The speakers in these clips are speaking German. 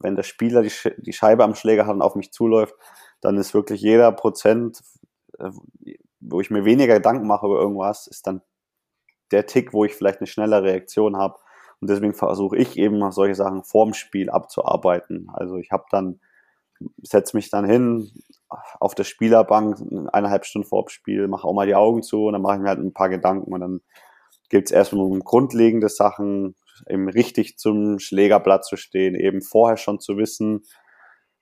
wenn der Spieler die, die Scheibe am Schläger hat und auf mich zuläuft, dann ist wirklich jeder Prozent, äh, wo ich mir weniger Gedanken mache über irgendwas, ist dann der Tick, wo ich vielleicht eine schnelle Reaktion habe. Und deswegen versuche ich eben solche Sachen vorm Spiel abzuarbeiten. Also ich habe dann, setze mich dann hin auf der Spielerbank eineinhalb Stunden vor dem Spiel, mache auch mal die Augen zu und dann mache ich mir halt ein paar Gedanken und dann gibt es erstmal um grundlegende Sachen, eben richtig zum Schlägerblatt zu stehen, eben vorher schon zu wissen,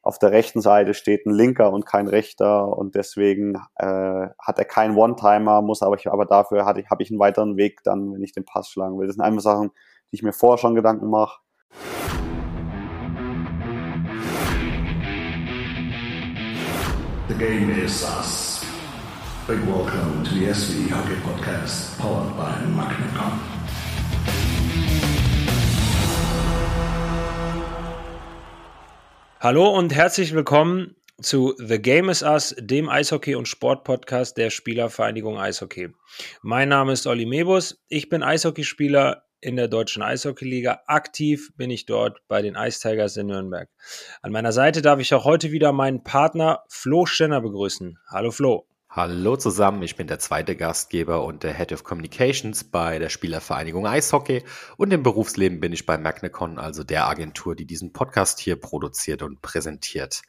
auf der rechten Seite steht ein linker und kein rechter und deswegen äh, hat er keinen One-Timer, muss aber ich, aber dafür hatte ich, habe ich einen weiteren Weg dann, wenn ich den Pass schlagen will. Das sind einfach Sachen, die ich mir vorher schon Gedanken mache. The game is us. Big welcome to the SV Hockey Podcast, powered by Magnecom. Hallo und herzlich willkommen zu The Game is Us, dem Eishockey- und Sportpodcast der Spielervereinigung Eishockey. Mein Name ist Olli Mebus. Ich bin Eishockeyspieler in der Deutschen Eishockeyliga. Aktiv bin ich dort bei den Ice Tigers in Nürnberg. An meiner Seite darf ich auch heute wieder meinen Partner Flo Stenner begrüßen. Hallo Flo. Hallo zusammen, ich bin der zweite Gastgeber und der Head of Communications bei der Spielervereinigung Eishockey und im Berufsleben bin ich bei Magnecon, also der Agentur, die diesen Podcast hier produziert und präsentiert.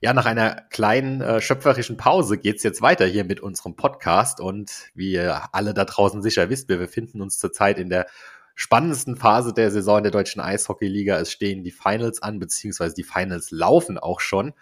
Ja, nach einer kleinen äh, schöpferischen Pause geht's jetzt weiter hier mit unserem Podcast und wie ihr alle da draußen sicher wisst, wir befinden uns zurzeit in der spannendsten Phase der Saison der deutschen Eishockeyliga. Es stehen die Finals an, beziehungsweise die Finals laufen auch schon.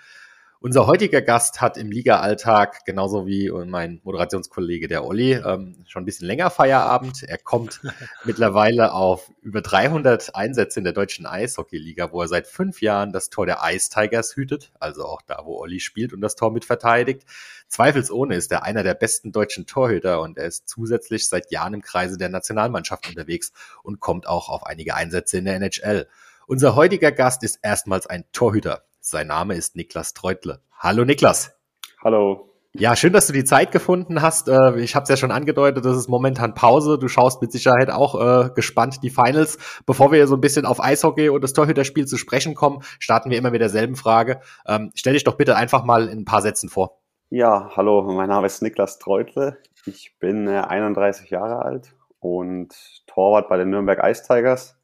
Unser heutiger Gast hat im Liga-Alltag, genauso wie mein Moderationskollege der Olli, ähm, schon ein bisschen länger Feierabend. Er kommt mittlerweile auf über 300 Einsätze in der deutschen Eishockey-Liga, wo er seit fünf Jahren das Tor der Ice Tigers hütet, also auch da, wo Olli spielt und das Tor mit verteidigt. Zweifelsohne ist er einer der besten deutschen Torhüter und er ist zusätzlich seit Jahren im Kreise der Nationalmannschaft unterwegs und kommt auch auf einige Einsätze in der NHL. Unser heutiger Gast ist erstmals ein Torhüter. Sein Name ist Niklas Treutle. Hallo Niklas. Hallo. Ja, schön, dass du die Zeit gefunden hast. Äh, ich habe es ja schon angedeutet, das ist momentan Pause. Du schaust mit Sicherheit auch äh, gespannt die Finals. Bevor wir so ein bisschen auf Eishockey und das Torhüterspiel zu sprechen kommen, starten wir immer mit derselben Frage. Ähm, stell dich doch bitte einfach mal in ein paar Sätzen vor. Ja, hallo, mein Name ist Niklas Treutle. Ich bin äh, 31 Jahre alt und Torwart bei den Nürnberg Ice Tigers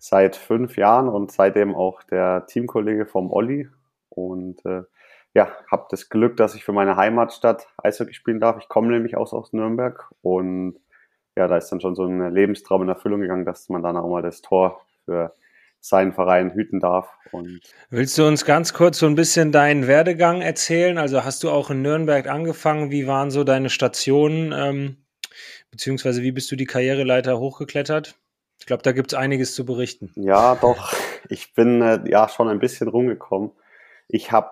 seit fünf Jahren und seitdem auch der Teamkollege vom Olli. Und äh, ja, habe das Glück, dass ich für meine Heimatstadt Eishockey spielen darf. Ich komme nämlich aus, aus Nürnberg und ja, da ist dann schon so ein Lebenstraum in Erfüllung gegangen, dass man dann auch mal das Tor für seinen Verein hüten darf. Und Willst du uns ganz kurz so ein bisschen deinen Werdegang erzählen? Also hast du auch in Nürnberg angefangen? Wie waren so deine Stationen? Ähm, beziehungsweise wie bist du die Karriereleiter hochgeklettert? Ich glaube, da gibt es einiges zu berichten. Ja, doch. Ich bin äh, ja schon ein bisschen rumgekommen. Ich habe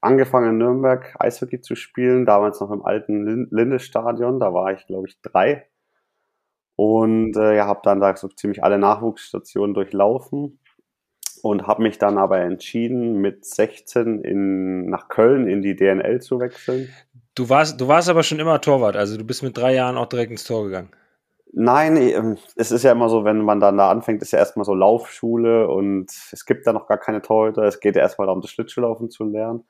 angefangen in Nürnberg Eishockey zu spielen, damals noch im alten Lindestadion. Da war ich, glaube ich, drei. Und äh, ja, habe dann da so ziemlich alle Nachwuchsstationen durchlaufen und habe mich dann aber entschieden, mit 16 in, nach Köln in die DNL zu wechseln. Du warst, du warst aber schon immer Torwart, also du bist mit drei Jahren auch direkt ins Tor gegangen. Nein, ähm, es ist ja immer so, wenn man dann da anfängt, ist ja erstmal so Laufschule und es gibt da noch gar keine Torhüter. Es geht ja erstmal darum, das Schlittschuhlaufen zu lernen.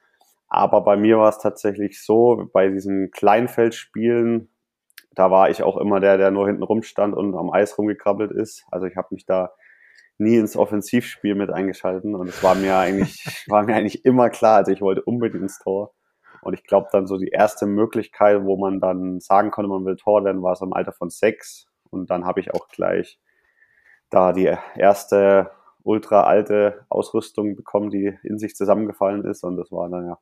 Aber bei mir war es tatsächlich so, bei diesen Kleinfeldspielen, da war ich auch immer der, der nur hinten rumstand und am Eis rumgekrabbelt ist. Also ich habe mich da nie ins Offensivspiel mit eingeschalten und es war mir eigentlich, war mir eigentlich immer klar, also ich wollte unbedingt ins Tor. Und ich glaube dann so die erste Möglichkeit, wo man dann sagen konnte, man will Tor werden, war so im Alter von sechs. Und dann habe ich auch gleich da die erste ultra alte Ausrüstung bekommen, die in sich zusammengefallen ist. Und das war dann ja,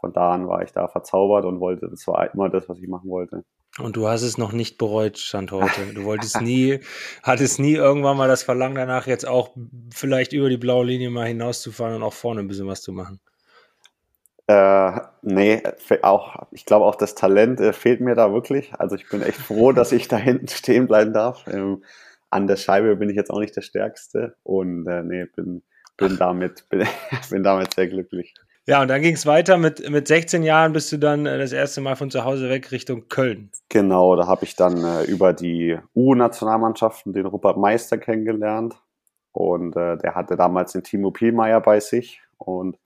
von da an war ich da verzaubert und wollte, das war immer das, was ich machen wollte. Und du hast es noch nicht bereut, Stand heute. Du wolltest nie, hattest nie irgendwann mal das Verlangen danach, jetzt auch vielleicht über die blaue Linie mal hinauszufahren und auch vorne ein bisschen was zu machen. Äh, nee, auch, ich glaube auch das Talent äh, fehlt mir da wirklich. Also ich bin echt froh, dass ich da hinten stehen bleiben darf. Ähm, an der Scheibe bin ich jetzt auch nicht der Stärkste und äh, nee, bin, bin damit, bin, bin damit sehr glücklich. Ja, und dann ging es weiter mit, mit 16 Jahren bist du dann äh, das erste Mal von zu Hause weg Richtung Köln. Genau, da habe ich dann äh, über die U-Nationalmannschaften den Rupert Meister kennengelernt. Und äh, der hatte damals den Timo Pielmeier bei sich. Und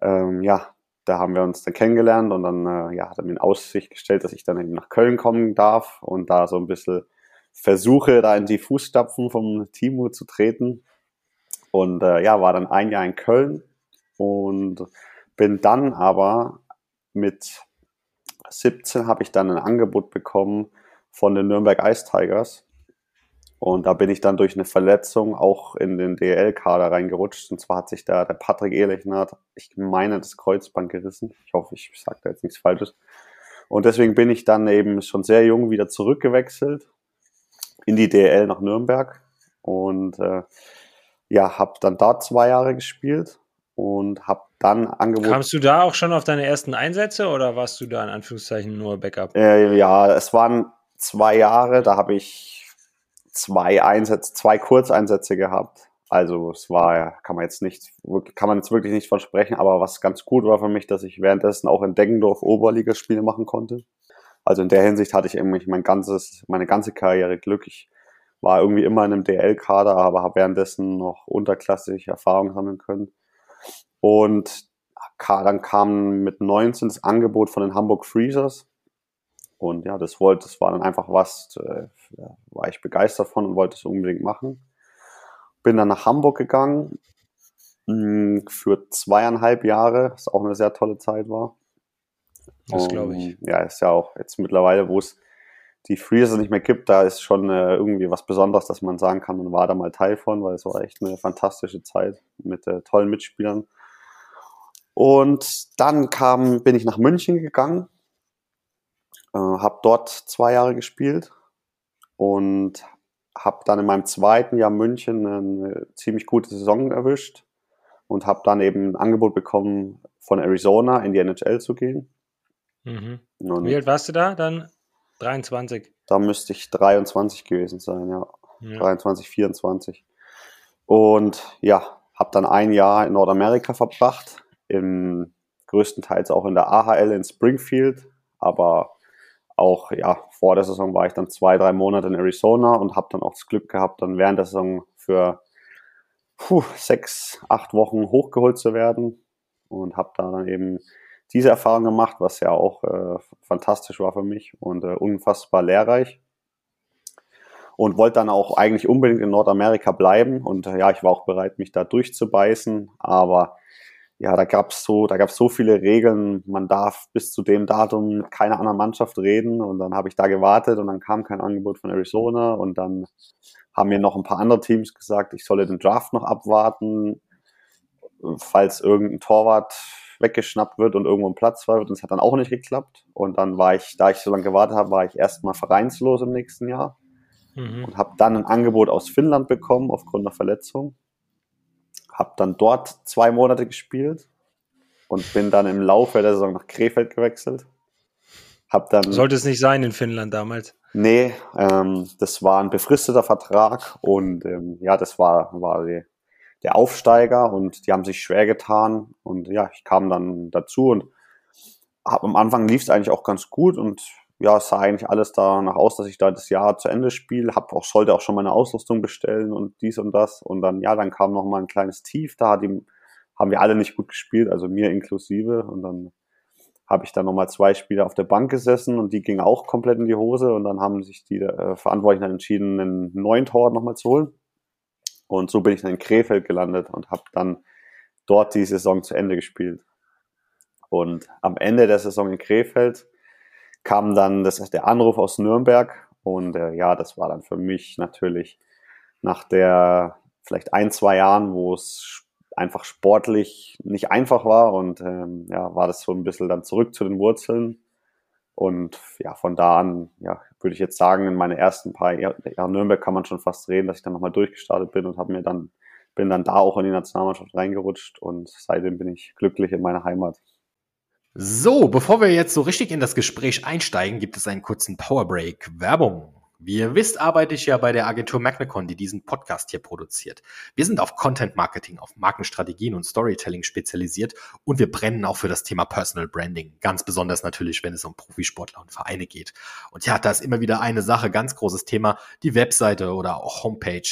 ähm, ja, da haben wir uns dann kennengelernt und dann äh, ja, hat er mir in Aussicht gestellt, dass ich dann eben nach Köln kommen darf und da so ein bisschen versuche, da in die Fußstapfen vom Timo zu treten. Und äh, ja, war dann ein Jahr in Köln und bin dann aber mit 17 habe ich dann ein Angebot bekommen von den Nürnberg Ice Tigers. Und da bin ich dann durch eine Verletzung auch in den DL-Kader reingerutscht. Und zwar hat sich da der Patrick Ehlechner, ich meine, das Kreuzband gerissen. Ich hoffe, ich sage da jetzt nichts Falsches. Und deswegen bin ich dann eben schon sehr jung wieder zurückgewechselt in die DL nach Nürnberg. Und äh, ja, habe dann da zwei Jahre gespielt und habe dann angeboten. Kamst du da auch schon auf deine ersten Einsätze oder warst du da in Anführungszeichen nur Backup? Äh, ja, es waren zwei Jahre, da habe ich zwei Einsätze, zwei Kurzeinsätze gehabt. Also es war, kann man jetzt nicht, kann man jetzt wirklich nicht versprechen, aber was ganz gut war für mich, dass ich währenddessen auch in Deggendorf Oberligaspiele machen konnte. Also in der Hinsicht hatte ich irgendwie mein ganzes, meine ganze Karriere Glück. Ich war irgendwie immer in einem DL-Kader, aber habe währenddessen noch unterklassig Erfahrung sammeln können. Und dann kam mit 19 das Angebot von den Hamburg Freezers. Und ja, das wollte, das war dann einfach was, äh, war ich begeistert von und wollte es unbedingt machen. Bin dann nach Hamburg gegangen mh, hm, für zweieinhalb Jahre, was auch eine sehr tolle Zeit war. Das glaube ich. Ja, ist ja auch jetzt mittlerweile, wo es die Freezer nicht mehr gibt, da ist schon äh, irgendwie was Besonderes, dass man sagen kann, man war da mal Teil von, weil es war echt eine fantastische Zeit mit äh, tollen Mitspielern. Und dann kam, bin ich nach München gegangen, äh, habe dort zwei Jahre gespielt und habe dann in meinem zweiten Jahr München eine ziemlich gute Saison erwischt und habe dann eben ein Angebot bekommen, von Arizona in die NHL zu gehen. Mhm. Wie alt warst du da dann? 23. Da müsste ich 23 gewesen sein, ja. ja. 23, 24. Und ja, habe dann ein Jahr in Nordamerika verbracht, im größtenteils auch in der AHL in Springfield, aber auch ja vor der Saison war ich dann zwei, drei Monate in Arizona und habe dann auch das Glück gehabt, dann während der Saison für puh, sechs, acht Wochen hochgeholt zu werden und habe da dann eben diese Erfahrung gemacht, was ja auch äh, fantastisch war für mich und äh, unfassbar lehrreich. Und wollte dann auch eigentlich unbedingt in Nordamerika bleiben. Und äh, ja, ich war auch bereit, mich da durchzubeißen. Aber ja, da gab's so, da gab's so viele Regeln. Man darf bis zu dem Datum mit keiner anderen Mannschaft reden. Und dann habe ich da gewartet und dann kam kein Angebot von Arizona. Und dann haben mir noch ein paar andere Teams gesagt, ich solle den Draft noch abwarten, falls irgendein Torwart weggeschnappt wird und irgendwo ein Platz frei wird. Und es hat dann auch nicht geklappt. Und dann war ich, da ich so lange gewartet habe, war ich erstmal vereinslos im nächsten Jahr mhm. und habe dann ein Angebot aus Finnland bekommen aufgrund einer Verletzung. Habe dann dort zwei Monate gespielt und bin dann im Laufe der Saison nach Krefeld gewechselt. Hab dann, Sollte es nicht sein in Finnland damals? Nee, ähm, das war ein befristeter Vertrag und ähm, ja, das war, war die, der Aufsteiger und die haben sich schwer getan und ja, ich kam dann dazu und hab, am Anfang lief es eigentlich auch ganz gut und ja, es sah eigentlich alles danach aus, dass ich da das Jahr zu Ende spiele, hab auch, sollte auch schon meine Ausrüstung bestellen und dies und das. Und dann, ja, dann kam noch mal ein kleines Tief, da die, haben wir alle nicht gut gespielt, also mir inklusive. Und dann habe ich dann nochmal zwei Spiele auf der Bank gesessen und die ging auch komplett in die Hose. Und dann haben sich die äh, Verantwortlichen entschieden, einen neuen Tor nochmal zu holen. Und so bin ich dann in Krefeld gelandet und habe dann dort die Saison zu Ende gespielt. Und am Ende der Saison in Krefeld kam dann das, der Anruf aus Nürnberg und äh, ja, das war dann für mich natürlich nach der vielleicht ein, zwei Jahren, wo es einfach sportlich nicht einfach war und ähm, ja, war das so ein bisschen dann zurück zu den Wurzeln und ja, von da an, ja, würde ich jetzt sagen, in meine ersten paar Jahren Nürnberg kann man schon fast reden, dass ich dann nochmal durchgestartet bin und habe mir dann, bin dann da auch in die Nationalmannschaft reingerutscht und seitdem bin ich glücklich in meiner Heimat. So, bevor wir jetzt so richtig in das Gespräch einsteigen, gibt es einen kurzen Powerbreak. Werbung. Wie ihr wisst, arbeite ich ja bei der Agentur Magnecon, die diesen Podcast hier produziert. Wir sind auf Content Marketing, auf Markenstrategien und Storytelling spezialisiert und wir brennen auch für das Thema Personal Branding. Ganz besonders natürlich, wenn es um Profisportler und Vereine geht. Und ja, da ist immer wieder eine Sache, ganz großes Thema, die Webseite oder auch Homepage.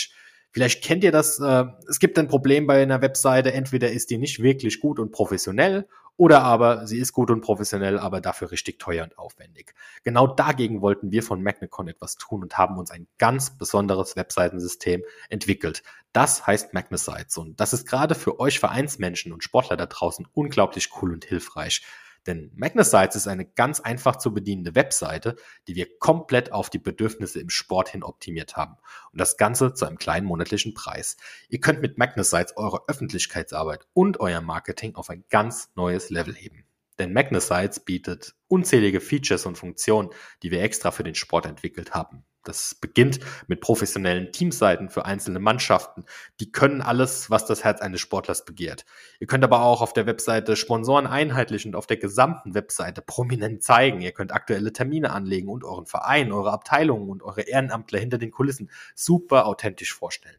Vielleicht kennt ihr das, äh, es gibt ein Problem bei einer Webseite, entweder ist die nicht wirklich gut und professionell oder aber sie ist gut und professionell, aber dafür richtig teuer und aufwendig. Genau dagegen wollten wir von Magnecon etwas tun und haben uns ein ganz besonderes Webseitensystem entwickelt. Das heißt Magnesites und das ist gerade für euch Vereinsmenschen und Sportler da draußen unglaublich cool und hilfreich. Denn Magnesites ist eine ganz einfach zu bedienende Webseite, die wir komplett auf die Bedürfnisse im Sport hin optimiert haben. Und das Ganze zu einem kleinen monatlichen Preis. Ihr könnt mit Magnesites eure Öffentlichkeitsarbeit und euer Marketing auf ein ganz neues Level heben. Denn Magnesites bietet unzählige Features und Funktionen, die wir extra für den Sport entwickelt haben. Das beginnt mit professionellen Teamseiten für einzelne Mannschaften. Die können alles, was das Herz eines Sportlers begehrt. Ihr könnt aber auch auf der Webseite Sponsoren einheitlich und auf der gesamten Webseite prominent zeigen. Ihr könnt aktuelle Termine anlegen und euren Verein, eure Abteilungen und eure Ehrenamtler hinter den Kulissen super authentisch vorstellen.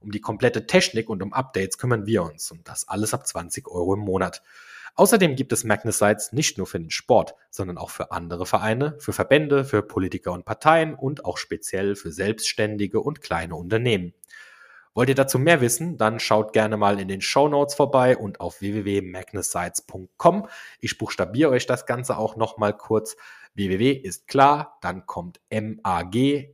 Um die komplette Technik und um Updates kümmern wir uns und das alles ab 20 Euro im Monat. Außerdem gibt es Magnesites nicht nur für den Sport, sondern auch für andere Vereine, für Verbände, für Politiker und Parteien und auch speziell für Selbstständige und kleine Unternehmen. Wollt ihr dazu mehr wissen, dann schaut gerne mal in den Show Notes vorbei und auf www.magnesites.com. Ich buchstabiere euch das Ganze auch nochmal kurz. www ist klar, dann kommt M-A-G-N-E-S-I-T-E-S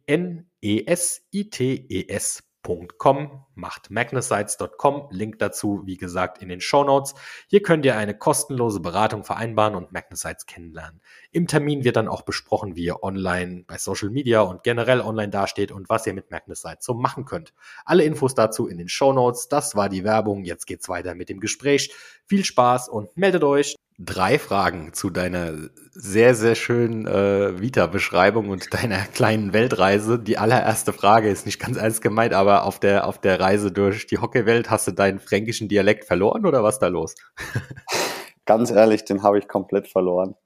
magnesites.com, macht magnesites.com, Link dazu, wie gesagt, in den Show Notes. Hier könnt ihr eine kostenlose Beratung vereinbaren und Magnesites kennenlernen. Im Termin wird dann auch besprochen, wie ihr online bei Social Media und generell online dasteht und was ihr mit Magnesites so machen könnt. Alle Infos dazu in den Show Notes. Das war die Werbung. Jetzt geht's weiter mit dem Gespräch. Viel Spaß und meldet euch drei Fragen zu deiner sehr, sehr schönen äh, Vita-Beschreibung und deiner kleinen Weltreise. Die allererste Frage ist nicht ganz ernst gemeint, aber auf der, auf der Reise durch die Hockeywelt hast du deinen fränkischen Dialekt verloren oder was da los? ganz ehrlich, den habe ich komplett verloren.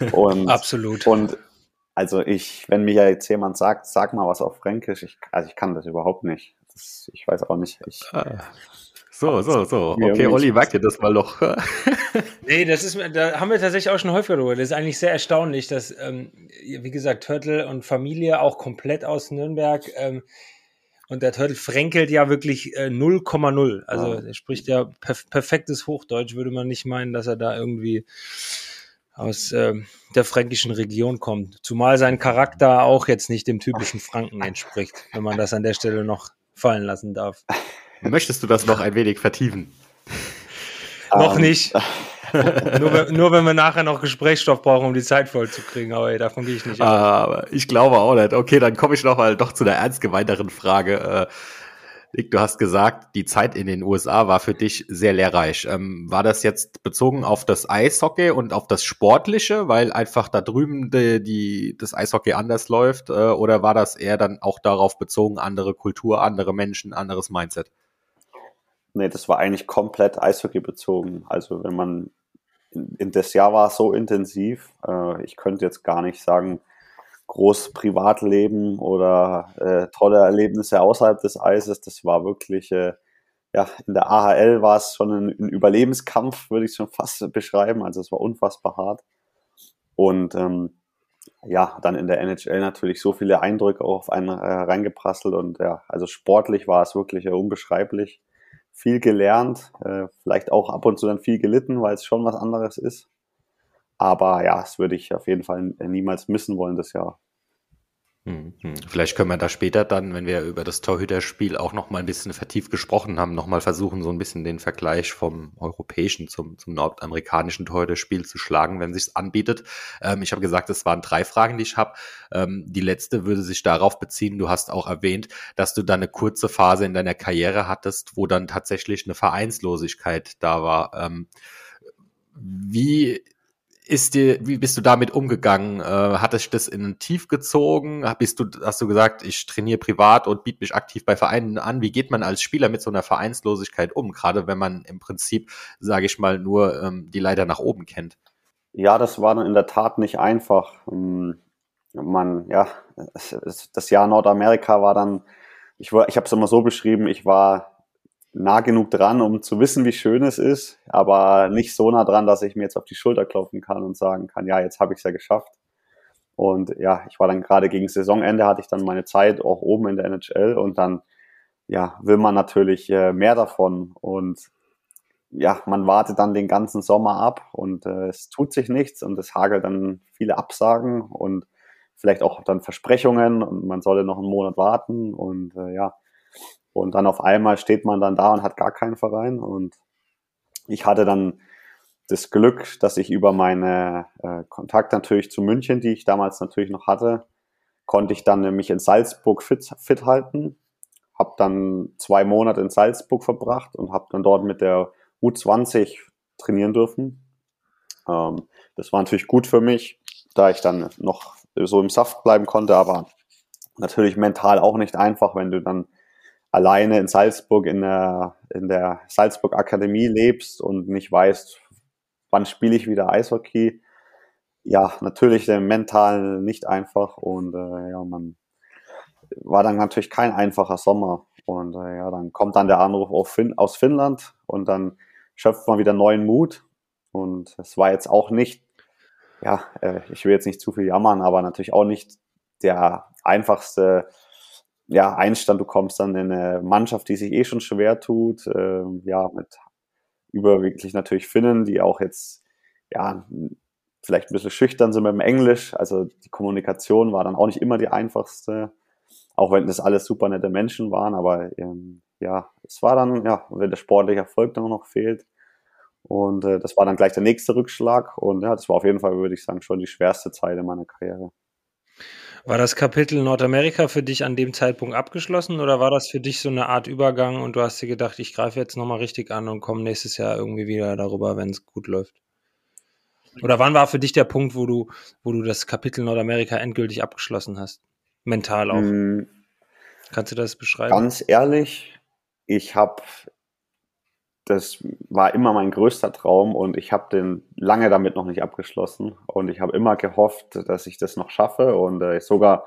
Und, Absolut. Und also ich, wenn mir jetzt jemand sagt, sag mal was auf Fränkisch, ich, also ich kann das überhaupt nicht. Das, ich weiß auch nicht. Ich, ah. So, so, so. Okay, Olli, merkt ihr das mal doch. nee, das ist, da haben wir tatsächlich auch schon häufiger drüber. Das ist eigentlich sehr erstaunlich, dass, ähm, wie gesagt, Turtle und Familie auch komplett aus Nürnberg. Ähm, und der Turtle fränkelt ja wirklich 0,0. Äh, also ja. er spricht ja perf perfektes Hochdeutsch, würde man nicht meinen, dass er da irgendwie aus äh, der fränkischen Region kommt. Zumal sein Charakter auch jetzt nicht dem typischen Franken entspricht, wenn man das an der Stelle noch fallen lassen darf. Möchtest du das noch ein wenig vertiefen? noch ähm. nicht. nur, nur, wenn wir nachher noch Gesprächsstoff brauchen, um die Zeit voll zu kriegen, aber ey, davon gehe ich nicht. Aber ich glaube auch nicht. Okay, dann komme ich noch mal doch zu der ernst gemeinteren Frage. Äh, du hast gesagt, die Zeit in den USA war für dich sehr lehrreich. Ähm, war das jetzt bezogen auf das Eishockey und auf das Sportliche, weil einfach da drüben die, die, das Eishockey anders läuft? Äh, oder war das eher dann auch darauf bezogen, andere Kultur, andere Menschen, anderes Mindset? Nee, das war eigentlich komplett Eishockey bezogen. Also wenn man in, in das Jahr war es so intensiv, äh, ich könnte jetzt gar nicht sagen, groß Privatleben oder äh, tolle Erlebnisse außerhalb des Eises. Das war wirklich, äh, ja, in der AHL war es schon ein, ein Überlebenskampf, würde ich schon fast beschreiben. Also es war unfassbar hart. Und ähm, ja, dann in der NHL natürlich so viele Eindrücke auch auf einen äh, reingeprasselt und ja, also sportlich war es wirklich äh, unbeschreiblich viel gelernt, äh, vielleicht auch ab und zu dann viel gelitten, weil es schon was anderes ist. Aber ja, das würde ich auf jeden Fall niemals missen wollen das Jahr. Hm, hm. Vielleicht können wir da später dann, wenn wir über das Torhüterspiel auch noch mal ein bisschen vertieft gesprochen haben, noch mal versuchen, so ein bisschen den Vergleich vom europäischen zum, zum nordamerikanischen Torhüterspiel zu schlagen, wenn sich's anbietet. Ähm, ich habe gesagt, es waren drei Fragen, die ich habe. Ähm, die letzte würde sich darauf beziehen, du hast auch erwähnt, dass du dann eine kurze Phase in deiner Karriere hattest, wo dann tatsächlich eine Vereinslosigkeit da war. Ähm, wie ist dir, wie bist du damit umgegangen? Äh, hat es das in ein Tief gezogen? Bist du, hast du gesagt, ich trainiere privat und biete mich aktiv bei Vereinen an? Wie geht man als Spieler mit so einer Vereinslosigkeit um? Gerade wenn man im Prinzip, sage ich mal, nur ähm, die Leiter nach oben kennt. Ja, das war dann in der Tat nicht einfach. Ähm, man, ja, das Jahr Nordamerika war dann, ich, war, ich habe es immer so beschrieben, ich war nah genug dran, um zu wissen, wie schön es ist, aber nicht so nah dran, dass ich mir jetzt auf die Schulter klopfen kann und sagen kann, ja, jetzt habe ich es ja geschafft. Und ja, ich war dann gerade gegen Saisonende, hatte ich dann meine Zeit auch oben in der NHL und dann ja, will man natürlich äh, mehr davon und ja, man wartet dann den ganzen Sommer ab und äh, es tut sich nichts und es hagelt dann viele Absagen und vielleicht auch dann Versprechungen und man solle noch einen Monat warten und äh, ja, und dann auf einmal steht man dann da und hat gar keinen Verein und ich hatte dann das Glück, dass ich über meine äh, Kontakte natürlich zu München, die ich damals natürlich noch hatte, konnte ich dann nämlich in Salzburg fit, fit halten. Habe dann zwei Monate in Salzburg verbracht und habe dann dort mit der U20 trainieren dürfen. Ähm, das war natürlich gut für mich, da ich dann noch so im Saft bleiben konnte, aber natürlich mental auch nicht einfach, wenn du dann alleine in Salzburg in der, in der Salzburg Akademie lebst und nicht weißt, wann spiele ich wieder Eishockey. Ja, natürlich mental nicht einfach und äh, ja, man war dann natürlich kein einfacher Sommer. Und äh, ja, dann kommt dann der Anruf fin aus Finnland und dann schöpft man wieder neuen Mut. Und es war jetzt auch nicht, ja, äh, ich will jetzt nicht zu viel jammern, aber natürlich auch nicht der einfachste ja, Einstand. Du kommst dann in eine Mannschaft, die sich eh schon schwer tut, äh, ja, mit überwiegend natürlich Finnen, die auch jetzt, ja, vielleicht ein bisschen schüchtern sind mit dem Englisch. Also die Kommunikation war dann auch nicht immer die einfachste, auch wenn das alles super nette Menschen waren, aber ähm, ja, es war dann, ja, wenn der sportliche Erfolg dann noch fehlt. Und äh, das war dann gleich der nächste Rückschlag. Und ja, das war auf jeden Fall, würde ich sagen, schon die schwerste Zeit in meiner Karriere. War das Kapitel Nordamerika für dich an dem Zeitpunkt abgeschlossen oder war das für dich so eine Art Übergang und du hast dir gedacht, ich greife jetzt nochmal richtig an und komme nächstes Jahr irgendwie wieder darüber, wenn es gut läuft? Oder wann war für dich der Punkt, wo du, wo du das Kapitel Nordamerika endgültig abgeschlossen hast? Mental auch. Mm, Kannst du das beschreiben? Ganz ehrlich, ich habe das war immer mein größter Traum und ich habe den lange damit noch nicht abgeschlossen. Und ich habe immer gehofft, dass ich das noch schaffe. Und äh, sogar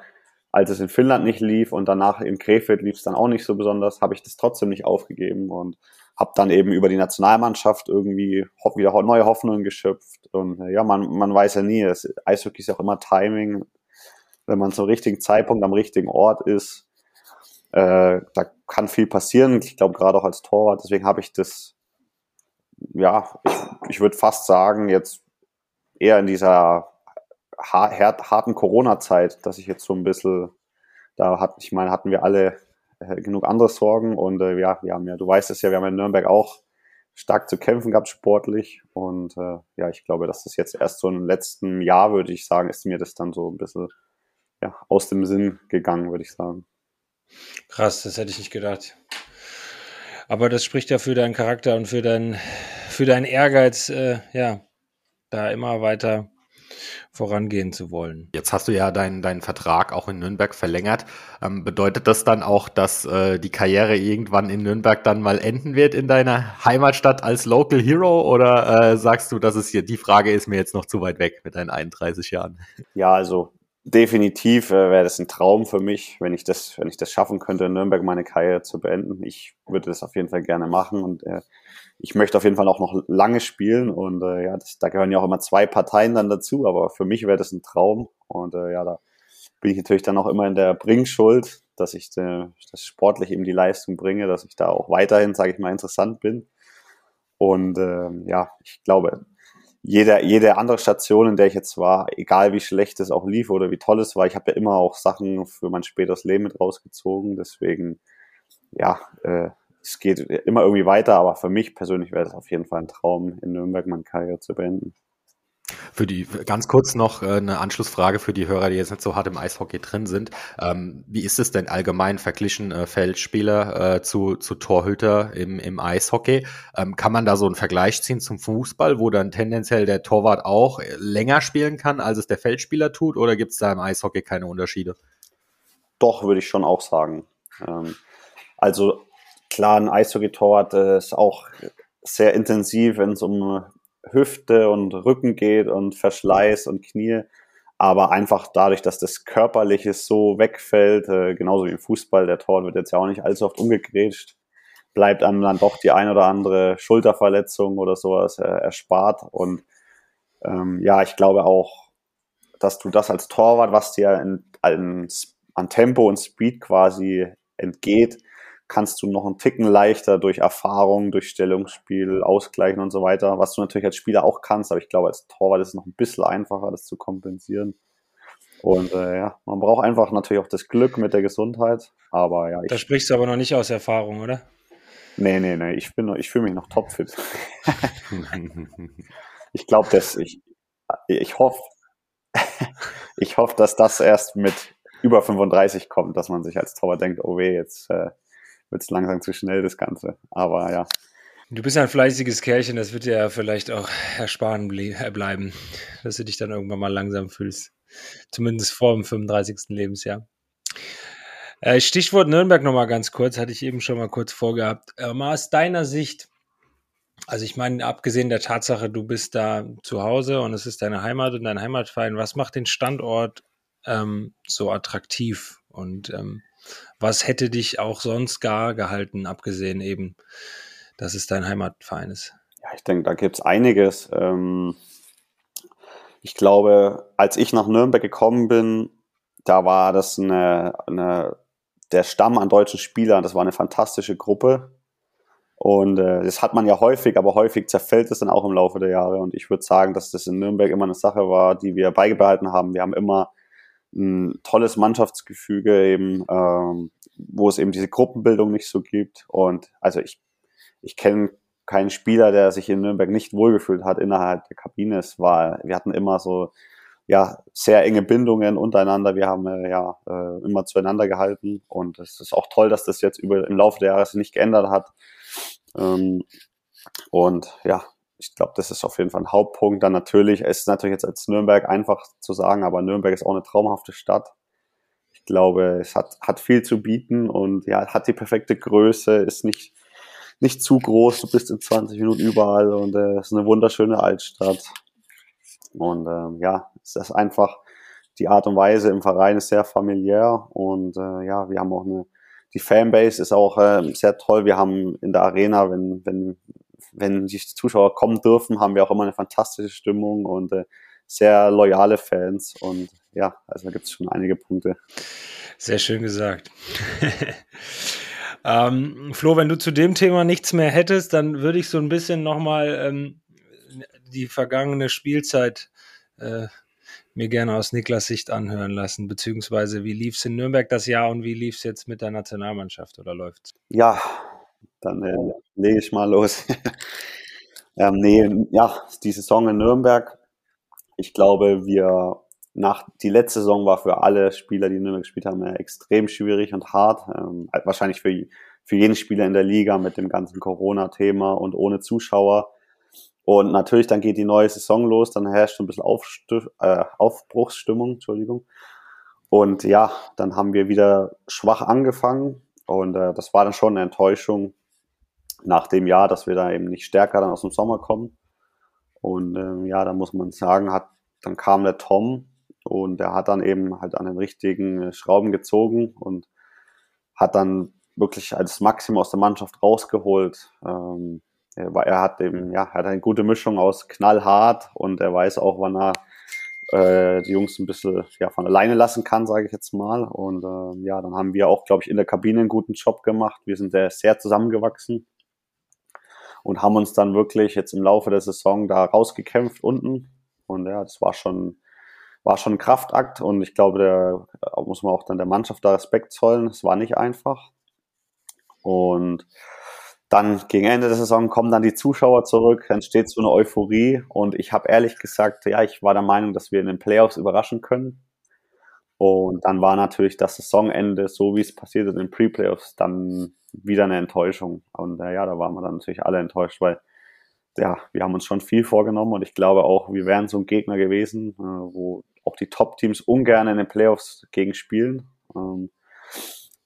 als es in Finnland nicht lief und danach in Krefeld lief es dann auch nicht so besonders, habe ich das trotzdem nicht aufgegeben und habe dann eben über die Nationalmannschaft irgendwie wieder neue Hoffnungen geschöpft. Und äh, ja, man, man weiß ja nie, das Eishockey ist ja auch immer Timing, wenn man zum richtigen Zeitpunkt am richtigen Ort ist, äh, da kann viel passieren. Ich glaube, gerade auch als Torwart. Deswegen habe ich das, ja, ich, ich würde fast sagen, jetzt eher in dieser harten Corona-Zeit, dass ich jetzt so ein bisschen, da hat, ich meine, hatten wir alle äh, genug andere Sorgen und äh, ja, wir haben ja, du weißt es ja, wir haben in Nürnberg auch stark zu kämpfen gehabt sportlich und äh, ja, ich glaube, dass das jetzt erst so im letzten Jahr, würde ich sagen, ist mir das dann so ein bisschen ja, aus dem Sinn gegangen, würde ich sagen. Krass, das hätte ich nicht gedacht. Aber das spricht ja für deinen Charakter und für, dein, für deinen Ehrgeiz, äh, ja, da immer weiter vorangehen zu wollen. Jetzt hast du ja deinen deinen Vertrag auch in Nürnberg verlängert. Ähm, bedeutet das dann auch, dass äh, die Karriere irgendwann in Nürnberg dann mal enden wird in deiner Heimatstadt als Local Hero? Oder äh, sagst du, dass es hier die Frage ist mir jetzt noch zu weit weg mit deinen 31 Jahren? Ja, also definitiv äh, wäre das ein Traum für mich, wenn ich das, wenn ich das schaffen könnte, in Nürnberg meine Karriere zu beenden. Ich würde das auf jeden Fall gerne machen und äh, ich möchte auf jeden Fall auch noch lange spielen und äh, ja, das, da gehören ja auch immer zwei Parteien dann dazu, aber für mich wäre das ein Traum und äh, ja, da bin ich natürlich dann auch immer in der Bringschuld, dass ich äh, das sportlich eben die Leistung bringe, dass ich da auch weiterhin, sage ich mal, interessant bin. Und äh, ja, ich glaube, jede, jede andere Station, in der ich jetzt war, egal wie schlecht es auch lief oder wie toll es war, ich habe ja immer auch Sachen für mein späteres Leben mit rausgezogen. Deswegen, ja, äh, es geht immer irgendwie weiter, aber für mich persönlich wäre es auf jeden Fall ein Traum, in Nürnberg meine Karriere zu beenden. Für die ganz kurz noch äh, eine Anschlussfrage für die Hörer, die jetzt nicht so hart im Eishockey drin sind. Ähm, wie ist es denn allgemein verglichen äh, Feldspieler äh, zu, zu Torhüter im, im Eishockey? Ähm, kann man da so einen Vergleich ziehen zum Fußball, wo dann tendenziell der Torwart auch länger spielen kann, als es der Feldspieler tut? Oder gibt es da im Eishockey keine Unterschiede? Doch, würde ich schon auch sagen. Ähm, also klar, ein Eishockey-Torwart ist auch sehr intensiv, wenn es um Hüfte und Rücken geht und Verschleiß und Knie. Aber einfach dadurch, dass das Körperliche so wegfällt, äh, genauso wie im Fußball, der Tor wird jetzt ja auch nicht allzu oft umgegrätscht, bleibt einem dann doch die ein oder andere Schulterverletzung oder sowas äh, erspart. Und ähm, ja, ich glaube auch, dass du das als Torwart, was dir in, in, an Tempo und Speed quasi entgeht, kannst du noch einen Ticken leichter durch Erfahrung, durch Stellungsspiel ausgleichen und so weiter, was du natürlich als Spieler auch kannst, aber ich glaube, als Torwart ist es noch ein bisschen einfacher, das zu kompensieren. Und äh, ja, man braucht einfach natürlich auch das Glück mit der Gesundheit. Aber ja. Ich, da sprichst du aber noch nicht aus Erfahrung, oder? Nee, nee, nee. Ich bin ich fühle mich noch topfit. ich glaube, dass ich, ich hoffe, ich hoffe, dass das erst mit über 35 kommt, dass man sich als Torwart denkt, oh weh, jetzt äh, wird es langsam zu schnell, das Ganze. Aber ja. Du bist ein fleißiges Kerlchen, das wird dir ja vielleicht auch ersparen bleiben, dass du dich dann irgendwann mal langsam fühlst. Zumindest vor dem 35. Lebensjahr. Äh, Stichwort Nürnberg nochmal ganz kurz, hatte ich eben schon mal kurz vorgehabt. Äh, mal aus deiner Sicht, also ich meine, abgesehen der Tatsache, du bist da zu Hause und es ist deine Heimat und dein Heimatverein, was macht den Standort ähm, so attraktiv und ähm, was hätte dich auch sonst gar gehalten, abgesehen eben, dass es dein Heimatverein ist? Ja, ich denke, da gibt es einiges. Ähm, ich glaube, als ich nach Nürnberg gekommen bin, da war das eine, eine der Stamm an deutschen Spielern, das war eine fantastische Gruppe. Und äh, das hat man ja häufig, aber häufig zerfällt es dann auch im Laufe der Jahre. Und ich würde sagen, dass das in Nürnberg immer eine Sache war, die wir beibehalten haben. Wir haben immer ein tolles Mannschaftsgefüge eben, ähm, wo es eben diese Gruppenbildung nicht so gibt. Und also ich, ich kenne keinen Spieler, der sich in Nürnberg nicht wohlgefühlt hat innerhalb der Kabine. Es war, wir hatten immer so ja sehr enge Bindungen untereinander. Wir haben äh, ja äh, immer zueinander gehalten und es ist auch toll, dass das jetzt über im Laufe der Jahre sich nicht geändert hat. Ähm, und ja, ich glaube, das ist auf jeden Fall ein Hauptpunkt. Dann natürlich, es ist natürlich jetzt als Nürnberg einfach zu sagen, aber Nürnberg ist auch eine traumhafte Stadt. Ich glaube, es hat, hat viel zu bieten und ja, hat die perfekte Größe, ist nicht nicht zu groß, du bist in 20 Minuten überall und äh, es äh, ist eine wunderschöne Altstadt. Und ähm, ja, es ist einfach die Art und Weise im Verein ist sehr familiär und äh, ja, wir haben auch eine, die Fanbase ist auch äh, sehr toll. Wir haben in der Arena, wenn, wenn, wenn die Zuschauer kommen dürfen, haben wir auch immer eine fantastische Stimmung und äh, sehr loyale Fans und ja, also da gibt es schon einige Punkte. Sehr schön gesagt. Ähm, Flo, wenn du zu dem Thema nichts mehr hättest, dann würde ich so ein bisschen nochmal ähm, die vergangene Spielzeit äh, mir gerne aus Niklas Sicht anhören lassen, beziehungsweise wie lief es in Nürnberg das Jahr und wie lief es jetzt mit der Nationalmannschaft oder läuft's? Ja, dann äh, lege ich mal los. ähm, nee, ja, die Saison in Nürnberg. Ich glaube, wir nach die letzte Saison war für alle Spieler, die in Nürnberg gespielt haben, extrem schwierig und hart. Ähm, wahrscheinlich für, für jeden Spieler in der Liga mit dem ganzen Corona-Thema und ohne Zuschauer. Und natürlich, dann geht die neue Saison los, dann herrscht ein bisschen Aufstü äh, Aufbruchsstimmung, Entschuldigung. Und ja, dann haben wir wieder schwach angefangen und äh, das war dann schon eine Enttäuschung nach dem Jahr, dass wir da eben nicht stärker dann aus dem Sommer kommen. Und ähm, ja, da muss man sagen, hat dann kam der Tom und der hat dann eben halt an den richtigen äh, Schrauben gezogen und hat dann wirklich als Maximum aus der Mannschaft rausgeholt. Ähm, er, er, hat eben, ja, er hat eine gute Mischung aus knallhart und er weiß auch, wann er äh, die Jungs ein bisschen ja, von alleine lassen kann, sage ich jetzt mal. Und äh, ja, dann haben wir auch, glaube ich, in der Kabine einen guten Job gemacht. Wir sind sehr, sehr zusammengewachsen und haben uns dann wirklich jetzt im Laufe der Saison da rausgekämpft unten. Und ja, das war schon war schon ein Kraftakt und ich glaube, der muss man auch dann der Mannschaft da Respekt zollen. Es war nicht einfach. Und dann gegen Ende der Saison kommen dann die Zuschauer zurück, dann steht so eine Euphorie und ich habe ehrlich gesagt, ja, ich war der Meinung, dass wir in den Playoffs überraschen können. Und dann war natürlich das Saisonende, so wie es passiert in den Pre-Playoffs, dann wieder eine Enttäuschung. Und äh, ja, da waren wir dann natürlich alle enttäuscht, weil ja, wir haben uns schon viel vorgenommen und ich glaube auch, wir wären so ein Gegner gewesen, äh, wo auch die Top-Teams ungern in den Playoffs gegen spielen. Ähm,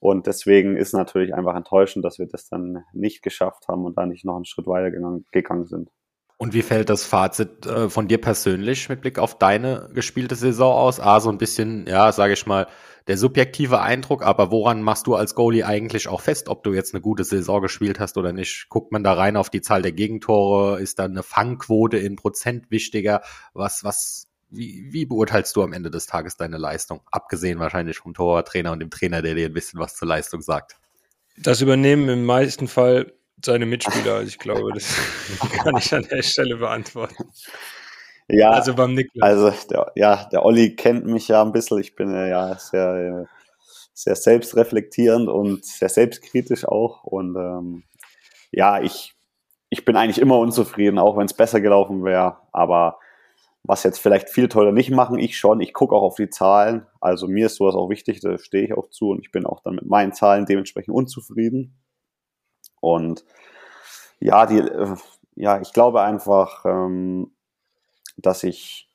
und deswegen ist natürlich einfach enttäuschend, dass wir das dann nicht geschafft haben und da nicht noch einen Schritt weiter gegangen, gegangen sind. Und wie fällt das Fazit äh, von dir persönlich mit Blick auf deine gespielte Saison aus? Ah, so ein bisschen, ja, sage ich mal, der subjektive Eindruck, aber woran machst du als Goalie eigentlich auch fest, ob du jetzt eine gute Saison gespielt hast oder nicht? Guckt man da rein auf die Zahl der Gegentore? Ist da eine Fangquote in Prozent wichtiger? Was, was wie, wie beurteilst du am Ende des Tages deine Leistung? Abgesehen wahrscheinlich vom Torwarttrainer und dem Trainer, der dir ein bisschen was zur Leistung sagt. Das übernehmen im meisten Fall seine Mitspieler. Also ich glaube, das kann ich an der Stelle beantworten. Ja, also beim Niklas. Also der, ja, der Olli kennt mich ja ein bisschen. Ich bin ja sehr, sehr selbstreflektierend und sehr selbstkritisch auch. Und ähm, ja, ich, ich bin eigentlich immer unzufrieden, auch wenn es besser gelaufen wäre. Aber was jetzt vielleicht viele toller nicht machen, ich schon. Ich gucke auch auf die Zahlen. Also mir ist sowas auch wichtig, da stehe ich auch zu und ich bin auch dann mit meinen Zahlen dementsprechend unzufrieden. Und ja, die, äh, ja, ich glaube einfach, ähm, dass ich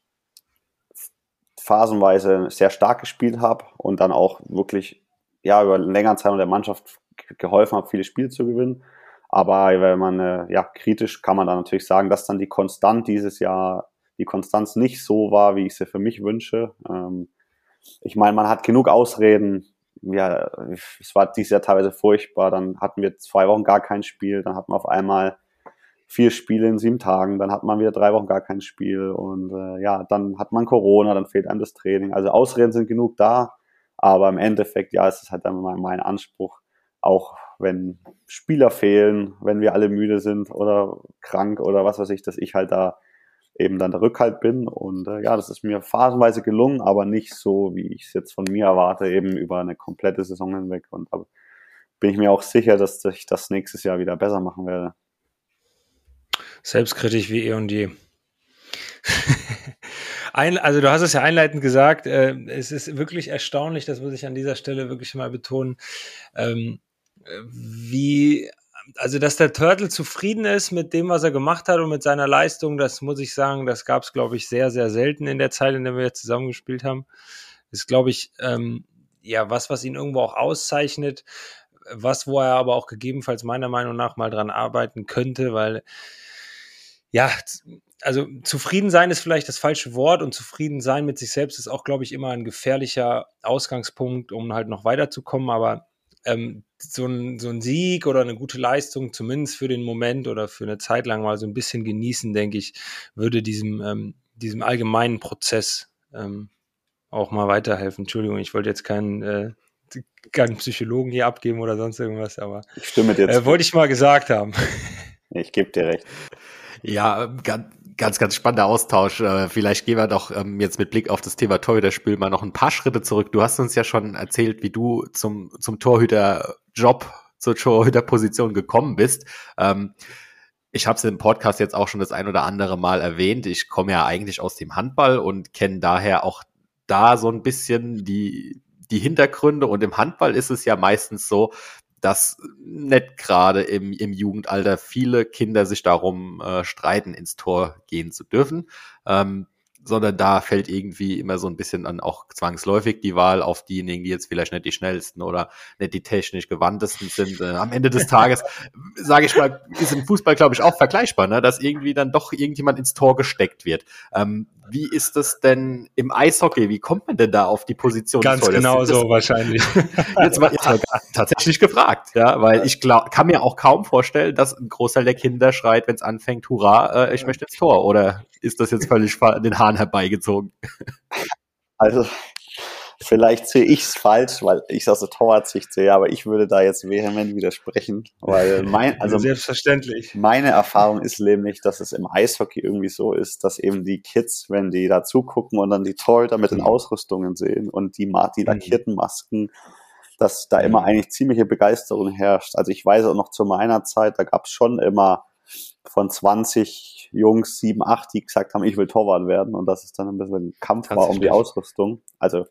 phasenweise sehr stark gespielt habe und dann auch wirklich ja über längeren Zeitraum der Mannschaft geholfen habe, viele Spiele zu gewinnen. Aber wenn man äh, ja kritisch kann man dann natürlich sagen, dass dann die Konstant dieses Jahr die Konstanz nicht so war, wie ich sie für mich wünsche. Ähm, ich meine, man hat genug Ausreden. Ja, es war dieses Jahr teilweise furchtbar. Dann hatten wir zwei Wochen gar kein Spiel. Dann hatten wir auf einmal vier Spiele in sieben Tagen, dann hat man wieder drei Wochen gar kein Spiel und äh, ja, dann hat man Corona, dann fehlt einem das Training. Also Ausreden sind genug da, aber im Endeffekt, ja, es ist halt dann mein, mein Anspruch, auch wenn Spieler fehlen, wenn wir alle müde sind oder krank oder was weiß ich, dass ich halt da eben dann der Rückhalt bin und äh, ja, das ist mir phasenweise gelungen, aber nicht so, wie ich es jetzt von mir erwarte, eben über eine komplette Saison hinweg und da bin ich mir auch sicher, dass ich das nächstes Jahr wieder besser machen werde. Selbstkritisch wie eh und je. Ein, also du hast es ja einleitend gesagt, äh, es ist wirklich erstaunlich, das muss ich an dieser Stelle wirklich mal betonen, ähm, wie, also dass der Turtle zufrieden ist mit dem, was er gemacht hat und mit seiner Leistung, das muss ich sagen, das gab es, glaube ich, sehr, sehr selten in der Zeit, in der wir jetzt zusammengespielt haben. Ist, glaube ich, ähm, ja, was, was ihn irgendwo auch auszeichnet, was, wo er aber auch gegebenenfalls meiner Meinung nach mal dran arbeiten könnte, weil ja, also zufrieden sein ist vielleicht das falsche Wort und zufrieden sein mit sich selbst ist auch, glaube ich, immer ein gefährlicher Ausgangspunkt, um halt noch weiterzukommen. Aber ähm, so, ein, so ein Sieg oder eine gute Leistung, zumindest für den Moment oder für eine Zeit lang mal so ein bisschen genießen, denke ich, würde diesem, ähm, diesem allgemeinen Prozess ähm, auch mal weiterhelfen. Entschuldigung, ich wollte jetzt keinen, äh, keinen Psychologen hier abgeben oder sonst irgendwas, aber ich stimme dir äh, wollte ich mal gesagt haben. Ich gebe dir recht. Ja, ganz, ganz, ganz spannender Austausch. Äh, vielleicht gehen wir doch ähm, jetzt mit Blick auf das Thema Torhüterspiel mal noch ein paar Schritte zurück. Du hast uns ja schon erzählt, wie du zum, zum Torhüterjob, zur Torhüterposition gekommen bist. Ähm, ich habe es im Podcast jetzt auch schon das ein oder andere Mal erwähnt. Ich komme ja eigentlich aus dem Handball und kenne daher auch da so ein bisschen die, die Hintergründe. Und im Handball ist es ja meistens so, dass nicht gerade im, im Jugendalter viele Kinder sich darum äh, streiten, ins Tor gehen zu dürfen. Ähm, sondern da fällt irgendwie immer so ein bisschen an auch zwangsläufig die Wahl auf diejenigen, die jetzt vielleicht nicht die schnellsten oder nicht die technisch gewandtesten sind. Äh, am Ende des Tages, sage ich mal, ist im Fußball, glaube ich, auch vergleichbar, ne? dass irgendwie dann doch irgendjemand ins Tor gesteckt wird. Ähm, wie ist das denn im Eishockey? Wie kommt man denn da auf die Position? Ganz genau das, so wahrscheinlich. Jetzt mal, jetzt mal tatsächlich gefragt, ja, weil ich glaub, kann mir auch kaum vorstellen, dass ein Großteil der Kinder schreit, wenn es anfängt, hurra, äh, ich möchte ins Tor. Oder ist das jetzt völlig den Hahn herbeigezogen? Also, vielleicht sehe ich es falsch, weil ich es aus der Torwartsicht sehe, aber ich würde da jetzt vehement widersprechen, weil mein, also selbstverständlich. Meine Erfahrung ist nämlich, dass es im Eishockey irgendwie so ist, dass eben die Kids, wenn die da zugucken und dann die Torhüter mit den mhm. Ausrüstungen sehen und die, die mhm. lackierten Masken, dass da immer mhm. eigentlich ziemliche Begeisterung herrscht. Also ich weiß auch noch zu meiner Zeit, da gab es schon immer von 20 Jungs, 7, 8, die gesagt haben, ich will Torwart werden. Und dass es dann ein bisschen ein Kampf war um die Ausrüstung. Also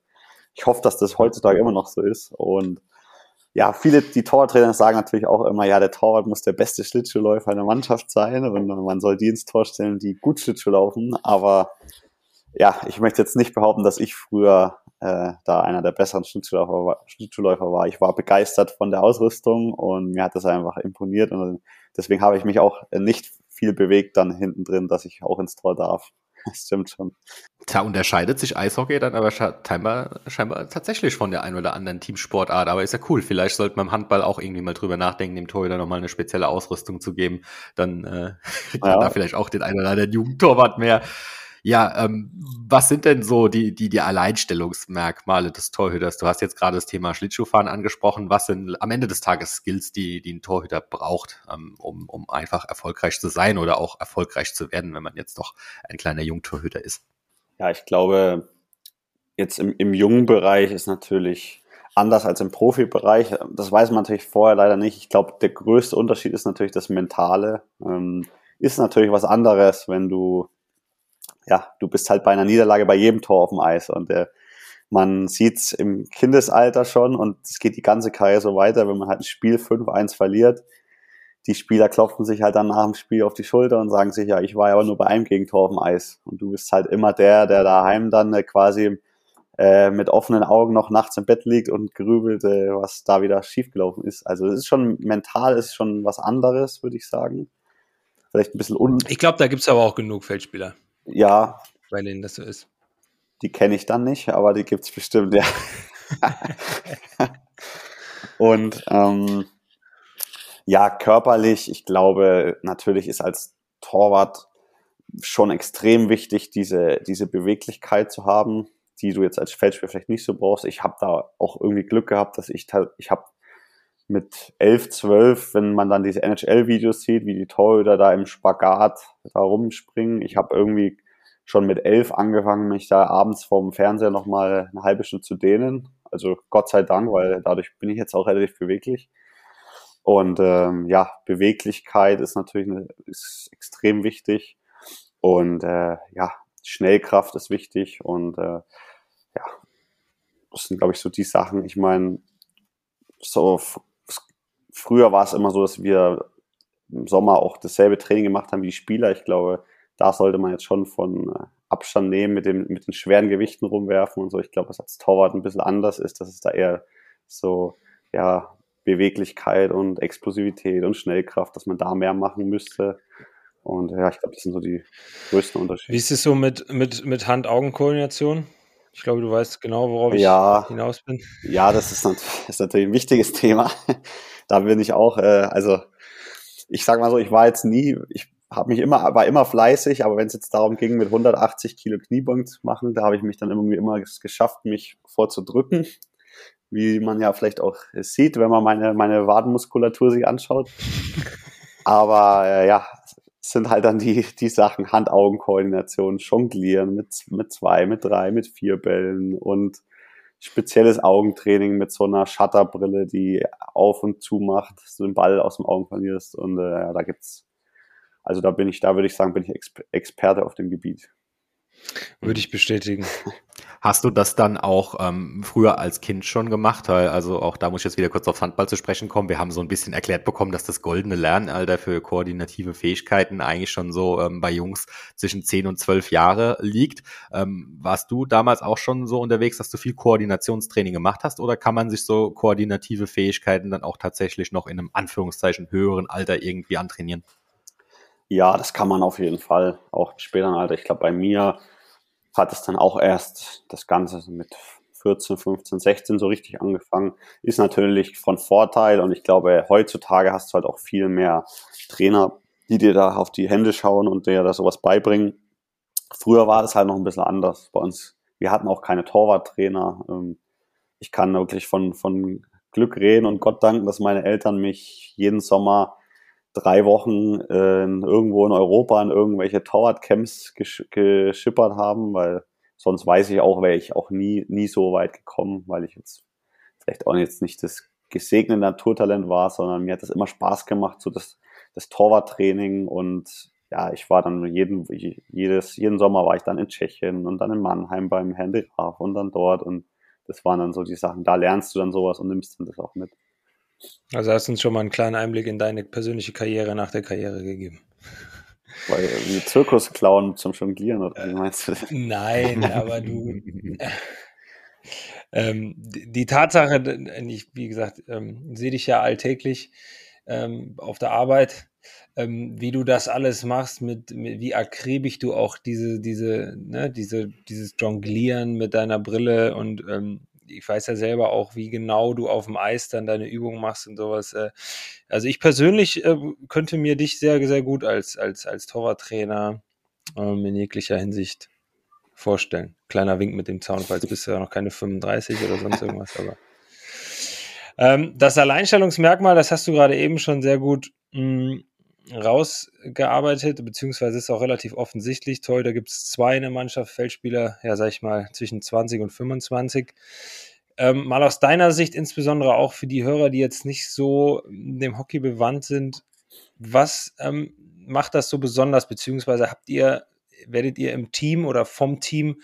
ich hoffe, dass das heutzutage immer noch so ist. Und ja, viele, die Torwarttrainer sagen natürlich auch immer, ja, der Torwart muss der beste Schlittschuhläufer einer Mannschaft sein. Und man soll die ins Tor stellen, die gut Schlittschuh laufen, aber ja, ich möchte jetzt nicht behaupten, dass ich früher äh, da einer der besseren Schlittschuhläufer war, Schlittschuhläufer war. Ich war begeistert von der Ausrüstung und mir hat das einfach imponiert und deswegen habe ich mich auch nicht viel bewegt dann hinten drin, dass ich auch ins Tor darf. Das stimmt schon. Da unterscheidet sich Eishockey dann aber scheinbar, scheinbar tatsächlich von der einen oder anderen Teamsportart. Aber ist ja cool. Vielleicht sollte man im Handball auch irgendwie mal drüber nachdenken, dem Torhüter nochmal eine spezielle Ausrüstung zu geben. Dann äh, ja. da vielleicht auch den einen oder anderen Jugendtorwart mehr. Ja, ähm, was sind denn so die, die, die Alleinstellungsmerkmale des Torhüters? Du hast jetzt gerade das Thema Schlittschuhfahren angesprochen. Was sind am Ende des Tages Skills, die, die ein Torhüter braucht, ähm, um, um einfach erfolgreich zu sein oder auch erfolgreich zu werden, wenn man jetzt doch ein kleiner Jungtorhüter ist? Ja, ich glaube, jetzt im, im jungen Bereich ist natürlich anders als im Profibereich. Das weiß man natürlich vorher leider nicht. Ich glaube, der größte Unterschied ist natürlich das Mentale. Ähm, ist natürlich was anderes, wenn du, ja, du bist halt bei einer Niederlage bei jedem Tor auf dem Eis und der, man sieht's im Kindesalter schon und es geht die ganze Karriere so weiter, wenn man halt ein Spiel 5-1 verliert. Die Spieler klopfen sich halt dann nach dem Spiel auf die Schulter und sagen sich, ja, ich war ja aber nur bei einem Gegentor auf dem Eis. Und du bist halt immer der, der daheim dann äh, quasi äh, mit offenen Augen noch nachts im Bett liegt und grübelt, äh, was da wieder schiefgelaufen ist. Also es ist schon mental, ist schon was anderes, würde ich sagen. Vielleicht ein bisschen un. Ich glaube, da gibt es aber auch genug Feldspieler. Ja. Bei denen das so ist. Die kenne ich dann nicht, aber die gibt es bestimmt, ja. und ähm, ja, körperlich, ich glaube, natürlich ist als Torwart schon extrem wichtig, diese, diese Beweglichkeit zu haben die du jetzt als Feldspieler vielleicht nicht so brauchst. Ich habe da auch irgendwie Glück gehabt, dass ich ich habe mit 11, 12, wenn man dann diese NHL-Videos sieht, wie die Torhüter da im Spagat da rumspringen. Ich habe irgendwie schon mit 11 angefangen, mich da abends vorm Fernseher nochmal eine halbe Stunde zu dehnen. Also Gott sei Dank, weil dadurch bin ich jetzt auch relativ beweglich. Und ähm, ja, Beweglichkeit ist natürlich eine, ist extrem wichtig. Und äh, ja, Schnellkraft ist wichtig und äh, ja, das sind, glaube ich, so die Sachen. Ich meine, so früher war es immer so, dass wir im Sommer auch dasselbe Training gemacht haben wie die Spieler. Ich glaube, da sollte man jetzt schon von äh, Abstand nehmen, mit, dem, mit den schweren Gewichten rumwerfen und so. Ich glaube, was als Torwart ein bisschen anders ist, dass es da eher so, ja, Beweglichkeit und Explosivität und Schnellkraft, dass man da mehr machen müsste. Und ja, ich glaube, das sind so die größten Unterschiede. Wie ist es so mit, mit, mit Hand-Augen-Koordination? Ich glaube, du weißt genau, worauf ja, ich hinaus bin. Ja, das ist, ist, natürlich ein wichtiges Thema. Da bin ich auch, äh, also ich sage mal so, ich war jetzt nie, ich habe mich immer, war immer fleißig, aber wenn es jetzt darum ging, mit 180 Kilo Kniebeugen zu machen, da habe ich mich dann irgendwie immer geschafft, mich vorzudrücken, wie man ja vielleicht auch sieht, wenn man meine, meine Wadenmuskulatur sich anschaut. Aber äh, ja, sind halt dann die, die Sachen Hand-Augen-Koordination, Jonglieren mit, mit zwei, mit drei, mit vier Bällen und spezielles Augentraining mit so einer Shutterbrille, die auf und zu macht, du den Ball aus dem Augen verlierst. Und äh, da gibt's, also da bin ich, da würde ich sagen, bin ich Exper Experte auf dem Gebiet. Würde ich bestätigen. Hast du das dann auch ähm, früher als Kind schon gemacht? Also auch da muss ich jetzt wieder kurz auf Handball zu sprechen kommen. Wir haben so ein bisschen erklärt bekommen, dass das goldene Lernalter für koordinative Fähigkeiten eigentlich schon so ähm, bei Jungs zwischen 10 und 12 Jahre liegt. Ähm, warst du damals auch schon so unterwegs, dass du viel Koordinationstraining gemacht hast oder kann man sich so koordinative Fähigkeiten dann auch tatsächlich noch in einem Anführungszeichen höheren Alter irgendwie antrainieren? Ja, das kann man auf jeden Fall, auch im späteren Alter. Ich glaube, bei mir hat es dann auch erst das Ganze mit 14, 15, 16 so richtig angefangen. Ist natürlich von Vorteil und ich glaube, heutzutage hast du halt auch viel mehr Trainer, die dir da auf die Hände schauen und dir da sowas beibringen. Früher war das halt noch ein bisschen anders bei uns. Wir hatten auch keine Torwarttrainer. Ähm, ich kann wirklich von, von Glück reden und Gott danken, dass meine Eltern mich jeden Sommer drei Wochen äh, irgendwo in Europa in irgendwelche Torwart-Camps gesch geschippert haben, weil sonst weiß ich auch, wäre ich auch nie, nie so weit gekommen, weil ich jetzt vielleicht auch jetzt nicht das gesegnete Naturtalent war, sondern mir hat das immer Spaß gemacht, so das, das Torwarttraining. Und ja, ich war dann jeden, jedes, jeden Sommer war ich dann in Tschechien und dann in Mannheim beim Graf und dann dort. Und das waren dann so die Sachen, da lernst du dann sowas und nimmst dann das auch mit. Also hast du uns schon mal einen kleinen Einblick in deine persönliche Karriere nach der Karriere gegeben. Weil wie Zirkusclown zum Jonglieren oder wie meinst du das? Nein, aber du. ähm, die Tatsache, ich, wie gesagt, ähm, sehe dich ja alltäglich ähm, auf der Arbeit, ähm, wie du das alles machst, mit, mit, wie akribisch du auch diese, diese, ne, diese, dieses Jonglieren mit deiner Brille und ähm, ich weiß ja selber auch, wie genau du auf dem Eis dann deine Übungen machst und sowas. Äh. Also ich persönlich äh, könnte mir dich sehr, sehr gut als, als, als Torwarttrainer ähm, in jeglicher Hinsicht vorstellen. Kleiner Wink mit dem Zaun, weil bist du ja noch keine 35 oder sonst irgendwas, aber. Ähm, das Alleinstellungsmerkmal, das hast du gerade eben schon sehr gut mh, hm, rausgearbeitet, beziehungsweise ist auch relativ offensichtlich. Toll, da gibt es zwei in der Mannschaft, Feldspieler, ja, sag ich mal, zwischen 20 und 25. Ähm, mal aus deiner Sicht, insbesondere auch für die Hörer, die jetzt nicht so dem Hockey bewandt sind, was ähm, macht das so besonders, beziehungsweise habt ihr, werdet ihr im Team oder vom Team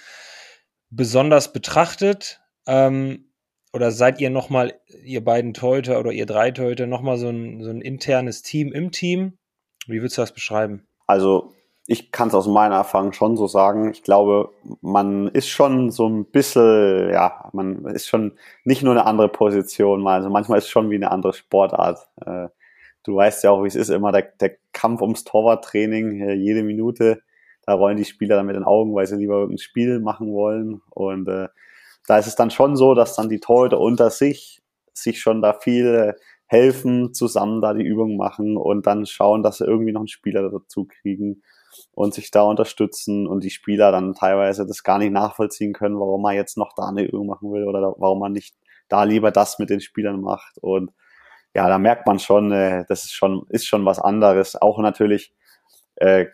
besonders betrachtet? Ähm, oder seid ihr nochmal, ihr beiden Teute oder ihr drei Teute, nochmal so ein, so ein internes Team im Team? Wie würdest du das beschreiben? Also, ich kann es aus meiner Erfahrung schon so sagen. Ich glaube, man ist schon so ein bisschen, ja, man ist schon nicht nur eine andere Position, also manchmal ist es schon wie eine andere Sportart. Äh, du weißt ja auch, wie es ist, immer der, der Kampf ums Torwarttraining, äh, jede Minute, da rollen die Spieler dann mit den Augen, weil sie lieber ein Spiel machen wollen. Und äh, da ist es dann schon so, dass dann die Torhüter unter sich sich schon da viel helfen, zusammen da die Übung machen und dann schauen, dass sie irgendwie noch einen Spieler dazu kriegen und sich da unterstützen und die Spieler dann teilweise das gar nicht nachvollziehen können, warum man jetzt noch da eine Übung machen will oder warum man nicht da lieber das mit den Spielern macht und ja, da merkt man schon, äh, das ist schon, ist schon was anderes. Auch natürlich, äh,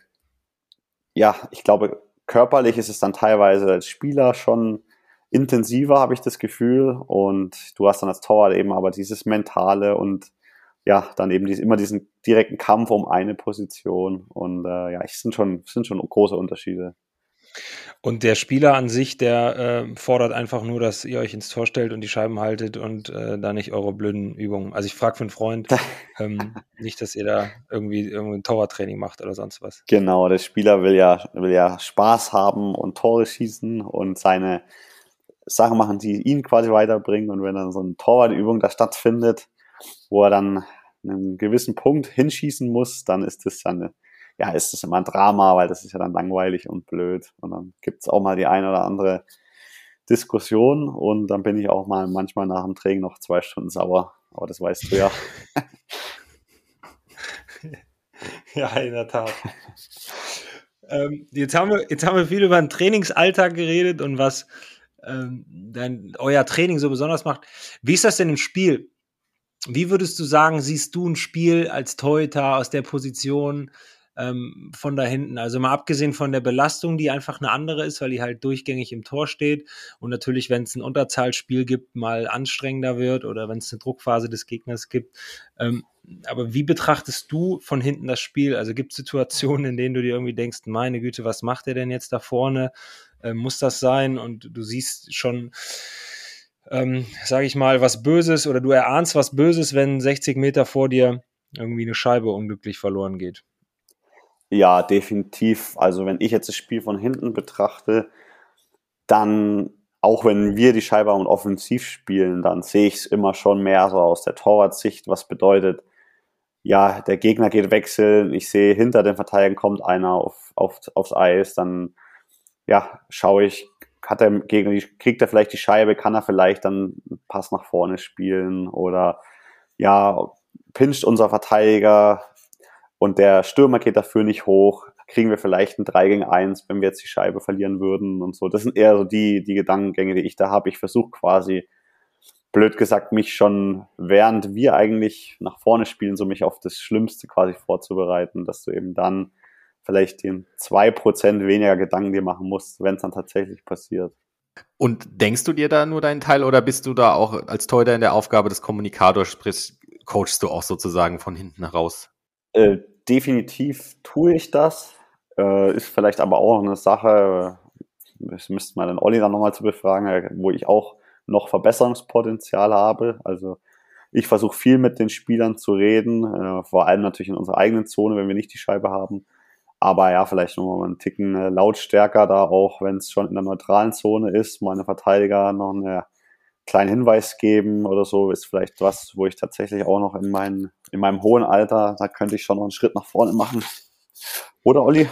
ja, ich glaube, körperlich ist es dann teilweise als Spieler schon intensiver, habe ich das Gefühl. Und du hast dann als Torwart eben aber dieses Mentale und ja, dann eben immer diesen direkten Kampf um eine Position. Und äh, ja, es sind schon, sind schon große Unterschiede. Und der Spieler an sich, der äh, fordert einfach nur, dass ihr euch ins Tor stellt und die Scheiben haltet und äh, da nicht eure blöden Übungen. Also ich frage für einen Freund, ähm, nicht, dass ihr da irgendwie irgendwie ein Torwarttraining macht oder sonst was. Genau, der Spieler will ja, will ja Spaß haben und Tore schießen und seine Sachen machen, die ihn quasi weiterbringen. Und wenn dann so eine Torwartübung da stattfindet, wo er dann einen gewissen Punkt hinschießen muss, dann ist das ja ja, ist das immer ein Drama, weil das ist ja dann langweilig und blöd. Und dann gibt's auch mal die eine oder andere Diskussion und dann bin ich auch mal manchmal nach dem Training noch zwei Stunden sauer. Aber das weißt du ja. ja, in der Tat. ähm, jetzt, haben wir, jetzt haben wir viel über den Trainingsalltag geredet und was ähm, dein, euer Training so besonders macht. Wie ist das denn im Spiel? Wie würdest du sagen, siehst du ein Spiel als Teuter aus der Position? Ähm, von da hinten. Also mal abgesehen von der Belastung, die einfach eine andere ist, weil die halt durchgängig im Tor steht und natürlich, wenn es ein Unterzahlspiel gibt, mal anstrengender wird oder wenn es eine Druckphase des Gegners gibt. Ähm, aber wie betrachtest du von hinten das Spiel? Also gibt es Situationen, in denen du dir irgendwie denkst, meine Güte, was macht er denn jetzt da vorne? Ähm, muss das sein? Und du siehst schon, ähm, sage ich mal, was Böses oder du erahnst was Böses, wenn 60 Meter vor dir irgendwie eine Scheibe unglücklich verloren geht. Ja, definitiv. Also wenn ich jetzt das Spiel von hinten betrachte, dann, auch wenn wir die Scheibe und offensiv spielen, dann sehe ich es immer schon mehr so aus der Torwartsicht, was bedeutet, ja, der Gegner geht wechseln, ich sehe, hinter den Verteidigern kommt einer auf, auf, aufs Eis, dann, ja, schaue ich, hat der Gegner, kriegt er vielleicht die Scheibe, kann er vielleicht dann einen Pass nach vorne spielen oder, ja, pinscht unser Verteidiger, und der Stürmer geht dafür nicht hoch, kriegen wir vielleicht ein 3 gegen 1, wenn wir jetzt die Scheibe verlieren würden und so. Das sind eher so die, die Gedankengänge, die ich da habe. Ich versuche quasi, blöd gesagt, mich schon, während wir eigentlich nach vorne spielen, so mich auf das Schlimmste quasi vorzubereiten, dass du eben dann vielleicht den 2% weniger Gedanken dir machen musst, wenn es dann tatsächlich passiert. Und denkst du dir da nur deinen Teil oder bist du da auch als Teuter in der Aufgabe des Kommunikators, sprich, coachst du auch sozusagen von hinten heraus? Äh, definitiv tue ich das. Äh, ist vielleicht aber auch eine Sache, das müsste man den Olli dann nochmal zu befragen, äh, wo ich auch noch Verbesserungspotenzial habe. Also ich versuche viel mit den Spielern zu reden, äh, vor allem natürlich in unserer eigenen Zone, wenn wir nicht die Scheibe haben. Aber ja, vielleicht nochmal einen Ticken äh, lautstärker da auch, wenn es schon in der neutralen Zone ist, meine Verteidiger noch eine kleinen Hinweis geben oder so, ist vielleicht was, wo ich tatsächlich auch noch in, mein, in meinem hohen Alter, da könnte ich schon noch einen Schritt nach vorne machen. Oder Olli?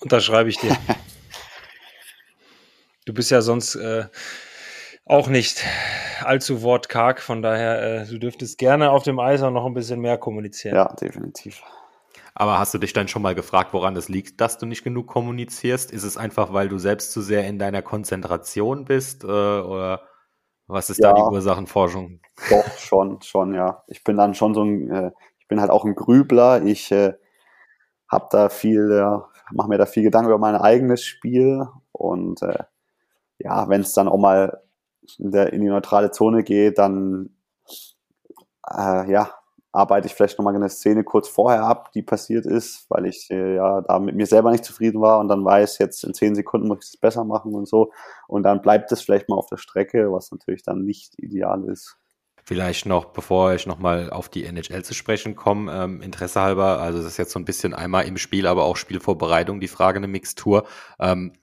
Unterschreibe ich dir. du bist ja sonst äh, auch nicht allzu wortkarg, von daher, äh, du dürftest gerne auf dem Eis auch noch ein bisschen mehr kommunizieren. Ja, definitiv. Aber hast du dich dann schon mal gefragt, woran es liegt, dass du nicht genug kommunizierst? Ist es einfach, weil du selbst zu sehr in deiner Konzentration bist? Äh, oder was ist ja, da die Ursachenforschung? Doch, schon, schon, ja. Ich bin dann schon so ein, äh, ich bin halt auch ein Grübler. Ich äh, habe da viel, äh, mache mir da viel Gedanken über mein eigenes Spiel. Und äh, ja, wenn es dann auch mal in, der, in die neutrale Zone geht, dann äh, ja, arbeite ich vielleicht nochmal eine Szene kurz vorher ab, die passiert ist, weil ich äh, ja da mit mir selber nicht zufrieden war und dann weiß, jetzt in zehn Sekunden muss ich es besser machen und so. Und dann bleibt es vielleicht mal auf der Strecke, was natürlich dann nicht ideal ist. Vielleicht noch, bevor ich nochmal auf die NHL zu sprechen komme, ähm, Interesse halber, also das ist jetzt so ein bisschen einmal im Spiel, aber auch Spielvorbereitung, die Frage eine Mixtur. Ähm,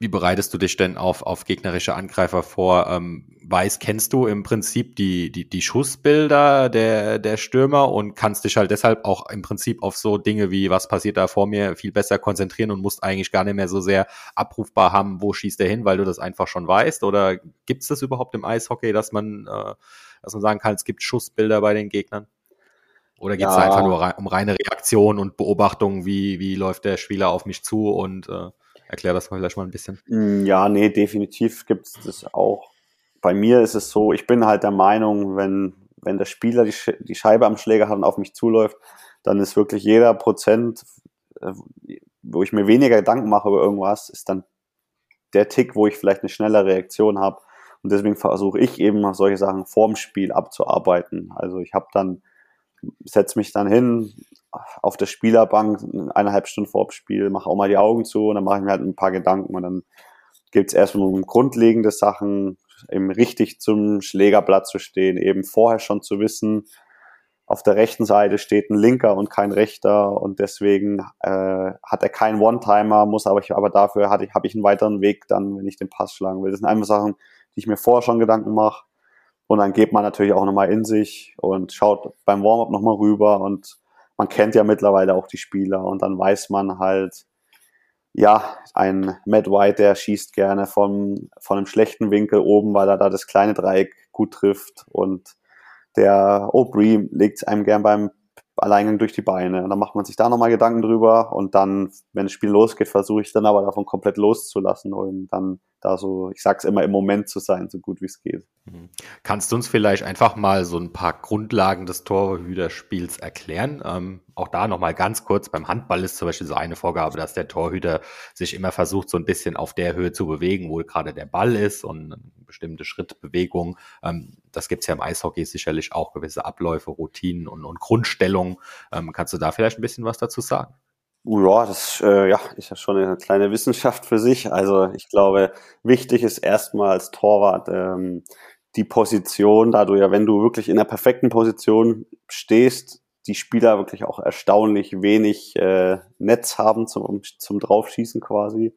wie bereitest du dich denn auf, auf gegnerische Angreifer vor? Ähm, weiß, kennst du im Prinzip die, die, die Schussbilder der, der Stürmer und kannst dich halt deshalb auch im Prinzip auf so Dinge wie, was passiert da vor mir, viel besser konzentrieren und musst eigentlich gar nicht mehr so sehr abrufbar haben, wo schießt er hin, weil du das einfach schon weißt? Oder gibt es das überhaupt im Eishockey, dass man, äh, dass man sagen kann, es gibt Schussbilder bei den Gegnern? Oder geht es ja. einfach nur um reine Reaktion und Beobachtung, wie, wie läuft der Spieler auf mich zu und äh, Erklär das mal vielleicht mal ein bisschen. Mm, ja, nee, definitiv gibt es das auch. Bei mir ist es so, ich bin halt der Meinung, wenn, wenn der Spieler die, die Scheibe am Schläger hat und auf mich zuläuft, dann ist wirklich jeder Prozent, äh, wo ich mir weniger Gedanken mache über irgendwas, ist dann der Tick, wo ich vielleicht eine schnelle Reaktion habe. Und deswegen versuche ich eben solche Sachen vorm Spiel abzuarbeiten. Also ich habe dann, setze mich dann hin, auf der Spielerbank eineinhalb Stunden vor dem Spiel, mache auch mal die Augen zu und dann mache ich mir halt ein paar Gedanken und dann geht es erstmal um grundlegende Sachen, eben richtig zum Schlägerblatt zu stehen, eben vorher schon zu wissen, auf der rechten Seite steht ein Linker und kein Rechter und deswegen äh, hat er keinen One-Timer, muss aber ich, aber dafür habe ich einen weiteren Weg dann, wenn ich den Pass schlagen will. Das sind einfach Sachen, die ich mir vorher schon Gedanken mache. Und dann geht man natürlich auch nochmal in sich und schaut beim Warm-up nochmal rüber. Und man kennt ja mittlerweile auch die Spieler. Und dann weiß man halt, ja, ein Matt White, der schießt gerne von, von einem schlechten Winkel oben, weil er da das kleine Dreieck gut trifft. Und der Aubrey legt einem gern beim Alleingang durch die Beine. Und dann macht man sich da nochmal Gedanken drüber. Und dann, wenn das Spiel losgeht, versuche ich dann aber davon komplett loszulassen. Und dann da so, ich sag's immer, im Moment zu sein, so gut wie es geht. Mhm. Kannst du uns vielleicht einfach mal so ein paar Grundlagen des Torhüterspiels erklären? Ähm, auch da nochmal ganz kurz, beim Handball ist zum Beispiel so eine Vorgabe, dass der Torhüter sich immer versucht, so ein bisschen auf der Höhe zu bewegen, wo gerade der Ball ist und bestimmte Schrittbewegung. Ähm, das gibt's ja im Eishockey sicherlich auch gewisse Abläufe, Routinen und, und Grundstellungen. Ähm, kannst du da vielleicht ein bisschen was dazu sagen? Ja, das äh, ja, ist ja schon eine kleine Wissenschaft für sich. Also ich glaube, wichtig ist erstmal als Torwart ähm, die Position, da du ja, wenn du wirklich in der perfekten Position stehst, die Spieler wirklich auch erstaunlich wenig äh, Netz haben zum, zum Draufschießen quasi.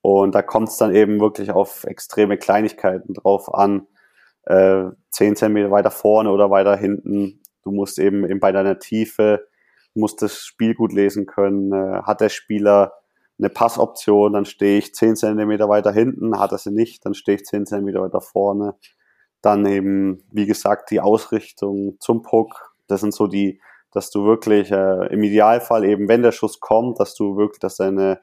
Und da kommt es dann eben wirklich auf extreme Kleinigkeiten drauf an. Äh, 10 Zentimeter weiter vorne oder weiter hinten. Du musst eben, eben bei deiner Tiefe muss das Spiel gut lesen können. Äh, hat der Spieler eine Passoption, dann stehe ich 10 Zentimeter weiter hinten, hat er sie nicht, dann stehe ich 10 Zentimeter weiter vorne. Dann eben, wie gesagt, die Ausrichtung zum Puck. Das sind so die, dass du wirklich äh, im Idealfall eben, wenn der Schuss kommt, dass du wirklich, dass deine,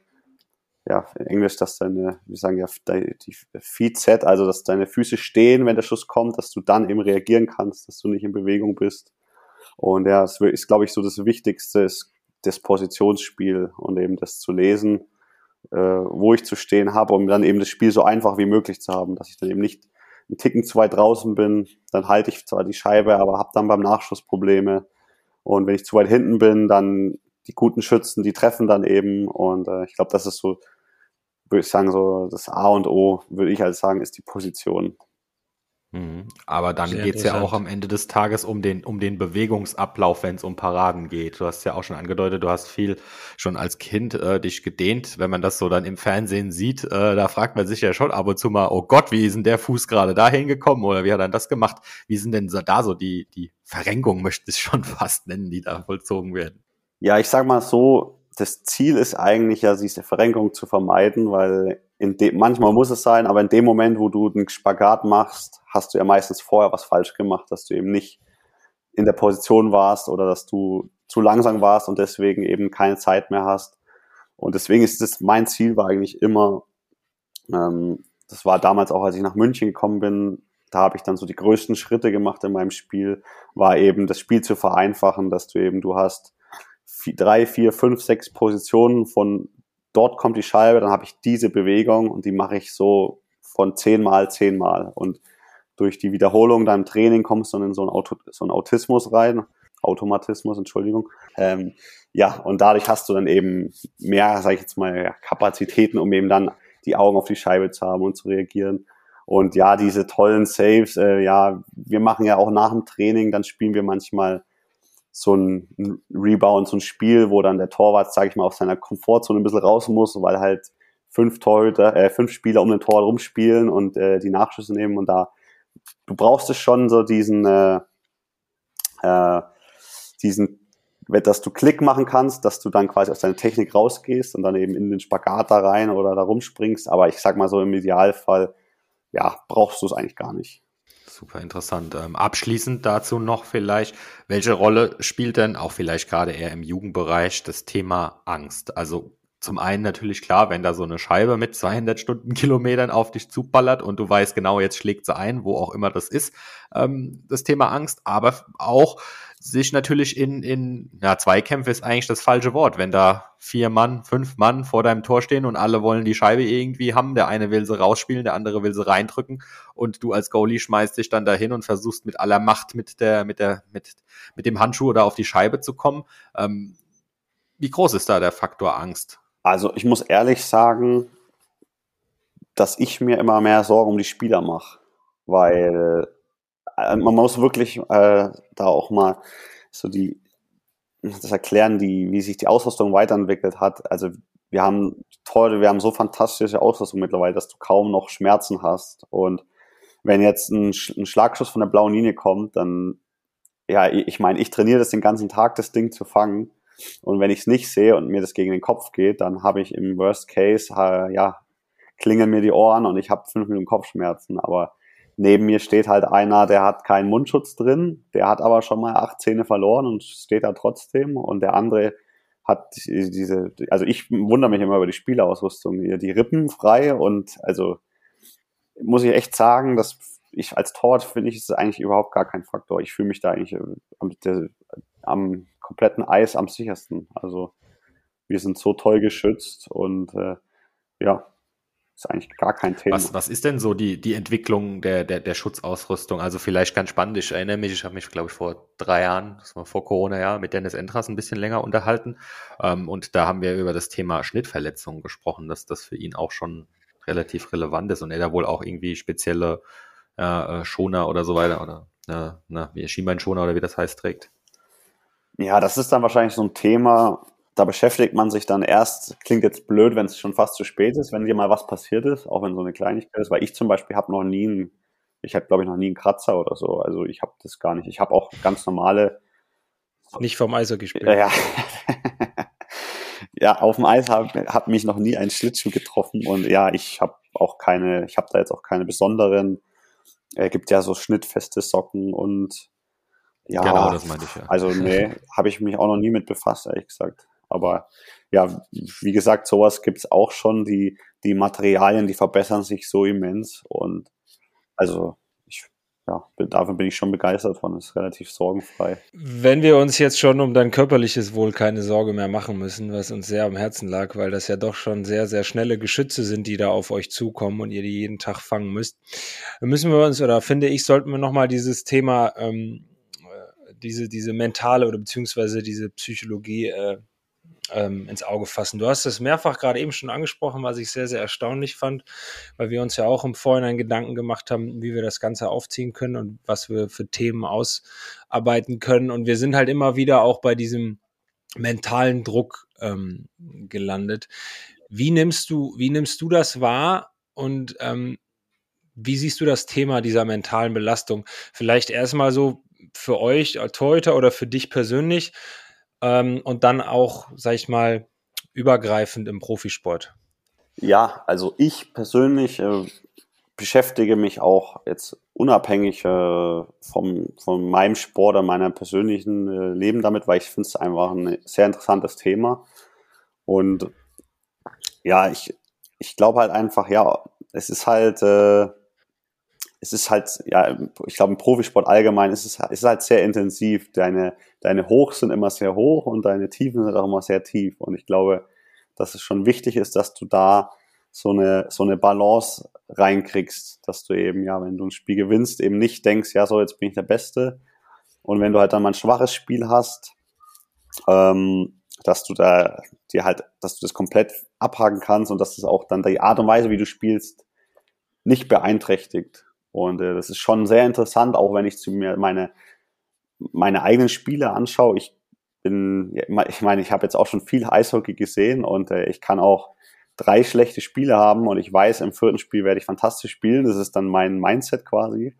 ja, in Englisch, dass deine, wie sagen ja, die Feet set, also dass deine Füße stehen, wenn der Schuss kommt, dass du dann eben reagieren kannst, dass du nicht in Bewegung bist. Und ja, es ist, glaube ich, so das Wichtigste, ist das Positionsspiel und eben das zu lesen, äh, wo ich zu stehen habe, um dann eben das Spiel so einfach wie möglich zu haben, dass ich dann eben nicht einen Ticken zu weit draußen bin, dann halte ich zwar die Scheibe, aber habe dann beim Nachschuss Probleme. Und wenn ich zu weit hinten bin, dann die guten Schützen, die treffen dann eben. Und äh, ich glaube, das ist so, würde ich sagen, so das A und O, würde ich halt sagen, ist die Position. Mhm. Aber dann geht es ja auch am Ende des Tages um den, um den Bewegungsablauf, wenn es um Paraden geht. Du hast ja auch schon angedeutet, du hast viel schon als Kind äh, dich gedehnt. Wenn man das so dann im Fernsehen sieht, äh, da fragt man sich ja schon ab und zu mal, oh Gott, wie ist denn der Fuß gerade da hingekommen oder wie hat er das gemacht? Wie sind denn so, da so die, die Verrenkungen, möchte ich schon fast nennen, die da vollzogen werden? Ja, ich sag mal so, das Ziel ist eigentlich ja, diese Verrenkung zu vermeiden, weil in de manchmal muss es sein, aber in dem Moment, wo du einen Spagat machst, hast du ja meistens vorher was falsch gemacht, dass du eben nicht in der Position warst oder dass du zu langsam warst und deswegen eben keine Zeit mehr hast. Und deswegen ist es mein Ziel war eigentlich immer, ähm, das war damals auch, als ich nach München gekommen bin, da habe ich dann so die größten Schritte gemacht in meinem Spiel, war eben das Spiel zu vereinfachen, dass du eben, du hast vier, drei, vier, fünf, sechs Positionen von dort kommt die Scheibe, dann habe ich diese Bewegung und die mache ich so von zehnmal, zehnmal. Und durch die Wiederholung deinem Training kommst du dann in so einen, Auto, so einen Autismus rein, Automatismus, Entschuldigung. Ähm, ja, und dadurch hast du dann eben mehr, sage ich jetzt mal, Kapazitäten, um eben dann die Augen auf die Scheibe zu haben und zu reagieren. Und ja, diese tollen Saves, äh, ja, wir machen ja auch nach dem Training, dann spielen wir manchmal so ein Rebound, so ein Spiel, wo dann der Torwart, sage ich mal, aus seiner Komfortzone ein bisschen raus muss, weil halt fünf Torhüter, äh, fünf Spieler um den Tor rumspielen und äh, die Nachschüsse nehmen und da du brauchst es schon so diesen äh, äh, diesen dass du Klick machen kannst, dass du dann quasi aus deiner Technik rausgehst und dann eben in den Spagat da rein oder da rumspringst. Aber ich sag mal so im Idealfall, ja, brauchst du es eigentlich gar nicht. Super interessant. Ähm, abschließend dazu noch vielleicht, welche Rolle spielt denn auch vielleicht gerade eher im Jugendbereich das Thema Angst? Also zum einen natürlich klar, wenn da so eine Scheibe mit 200 Stundenkilometern auf dich zuballert und du weißt genau, jetzt schlägt sie ein, wo auch immer das ist, ähm, das Thema Angst, aber auch sich natürlich in, in ja, Zweikämpfe ist eigentlich das falsche Wort. Wenn da vier Mann, fünf Mann vor deinem Tor stehen und alle wollen die Scheibe irgendwie haben, der eine will sie rausspielen, der andere will sie reindrücken und du als Goalie schmeißt dich dann dahin und versuchst mit aller Macht mit der, mit der, mit, mit dem Handschuh oder auf die Scheibe zu kommen. Ähm, wie groß ist da der Faktor Angst? Also ich muss ehrlich sagen, dass ich mir immer mehr Sorgen um die Spieler mache, weil man muss wirklich äh, da auch mal so die das erklären, die, wie sich die Ausrüstung weiterentwickelt hat. Also wir haben toll, wir haben so fantastische Ausrüstung mittlerweile, dass du kaum noch Schmerzen hast. Und wenn jetzt ein, ein Schlagschuss von der blauen Linie kommt, dann ja, ich meine, ich trainiere das den ganzen Tag, das Ding zu fangen. Und wenn ich es nicht sehe und mir das gegen den Kopf geht, dann habe ich im Worst Case, äh, ja, klingen mir die Ohren und ich habe fünf Minuten Kopfschmerzen. Aber neben mir steht halt einer, der hat keinen Mundschutz drin, der hat aber schon mal acht Zähne verloren und steht da trotzdem. Und der andere hat diese, also ich wundere mich immer über die Spielausrüstung, hier die Rippen frei und also muss ich echt sagen, dass ich als Torwart finde ich, ist eigentlich überhaupt gar kein Faktor. Ich fühle mich da eigentlich am, am kompletten Eis am sichersten. Also wir sind so toll geschützt und äh, ja, ist eigentlich gar kein Thema. Was, was ist denn so die, die Entwicklung der, der, der Schutzausrüstung? Also vielleicht ganz spannend, ich erinnere mich, ich habe mich, glaube ich, vor drei Jahren, das war vor Corona, ja, mit Dennis Entras ein bisschen länger unterhalten. Ähm, und da haben wir über das Thema Schnittverletzungen gesprochen, dass das für ihn auch schon relativ relevant ist und er da wohl auch irgendwie spezielle äh, Schoner oder so weiter oder äh, na, wie Schienbeinschoner oder wie das heißt trägt. Ja, das ist dann wahrscheinlich so ein Thema, da beschäftigt man sich dann erst, klingt jetzt blöd, wenn es schon fast zu spät ist, wenn dir mal was passiert ist, auch wenn so eine Kleinigkeit ist, weil ich zum Beispiel habe noch nie einen, ich habe glaube ich noch nie einen Kratzer oder so, also ich habe das gar nicht. Ich habe auch ganz normale. Nicht vom Eis gespielt. Ja, ja, auf dem Eis hat, hat mich noch nie ein Schlittschuh getroffen und ja, ich habe auch keine, ich habe da jetzt auch keine besonderen, äh, gibt ja so schnittfeste Socken und ja, genau, das meinte ich ja. Also nee, habe ich mich auch noch nie mit befasst, ehrlich gesagt. Aber ja, wie gesagt, sowas gibt's auch schon. Die, die Materialien, die verbessern sich so immens. Und also ja, dafür bin ich schon begeistert von. Das ist relativ sorgenfrei. Wenn wir uns jetzt schon um dein körperliches Wohl keine Sorge mehr machen müssen, was uns sehr am Herzen lag, weil das ja doch schon sehr, sehr schnelle Geschütze sind, die da auf euch zukommen und ihr die jeden Tag fangen müsst, müssen wir uns, oder finde ich, sollten wir nochmal dieses Thema ähm, diese, diese mentale oder beziehungsweise diese Psychologie äh, ähm, ins Auge fassen. Du hast es mehrfach gerade eben schon angesprochen, was ich sehr, sehr erstaunlich fand, weil wir uns ja auch im Vorhinein Gedanken gemacht haben, wie wir das Ganze aufziehen können und was wir für Themen ausarbeiten können. Und wir sind halt immer wieder auch bei diesem mentalen Druck ähm, gelandet. Wie nimmst du, wie nimmst du das wahr und ähm, wie siehst du das Thema dieser mentalen Belastung? Vielleicht erstmal so, für euch als Torhüter oder für dich persönlich ähm, und dann auch, sag ich mal, übergreifend im Profisport? Ja, also ich persönlich äh, beschäftige mich auch jetzt unabhängig äh, vom, von meinem Sport oder meinem persönlichen äh, Leben damit, weil ich finde es einfach ein sehr interessantes Thema. Und ja, ich, ich glaube halt einfach, ja, es ist halt, äh, es ist halt, ja, ich glaube, im Profisport allgemein ist es, ist halt sehr intensiv. Deine, deine Hochs sind immer sehr hoch und deine Tiefen sind auch immer sehr tief. Und ich glaube, dass es schon wichtig ist, dass du da so eine, so eine Balance reinkriegst, dass du eben, ja, wenn du ein Spiel gewinnst, eben nicht denkst, ja, so, jetzt bin ich der Beste. Und wenn du halt dann mal ein schwaches Spiel hast, ähm, dass du da dir halt, dass du das komplett abhaken kannst und dass das auch dann die Art und Weise, wie du spielst, nicht beeinträchtigt. Und äh, das ist schon sehr interessant, auch wenn ich zu mir meine, meine eigenen Spiele anschaue. Ich bin, ich meine, ich habe jetzt auch schon viel Eishockey gesehen und äh, ich kann auch drei schlechte Spiele haben und ich weiß, im vierten Spiel werde ich fantastisch spielen. Das ist dann mein Mindset quasi.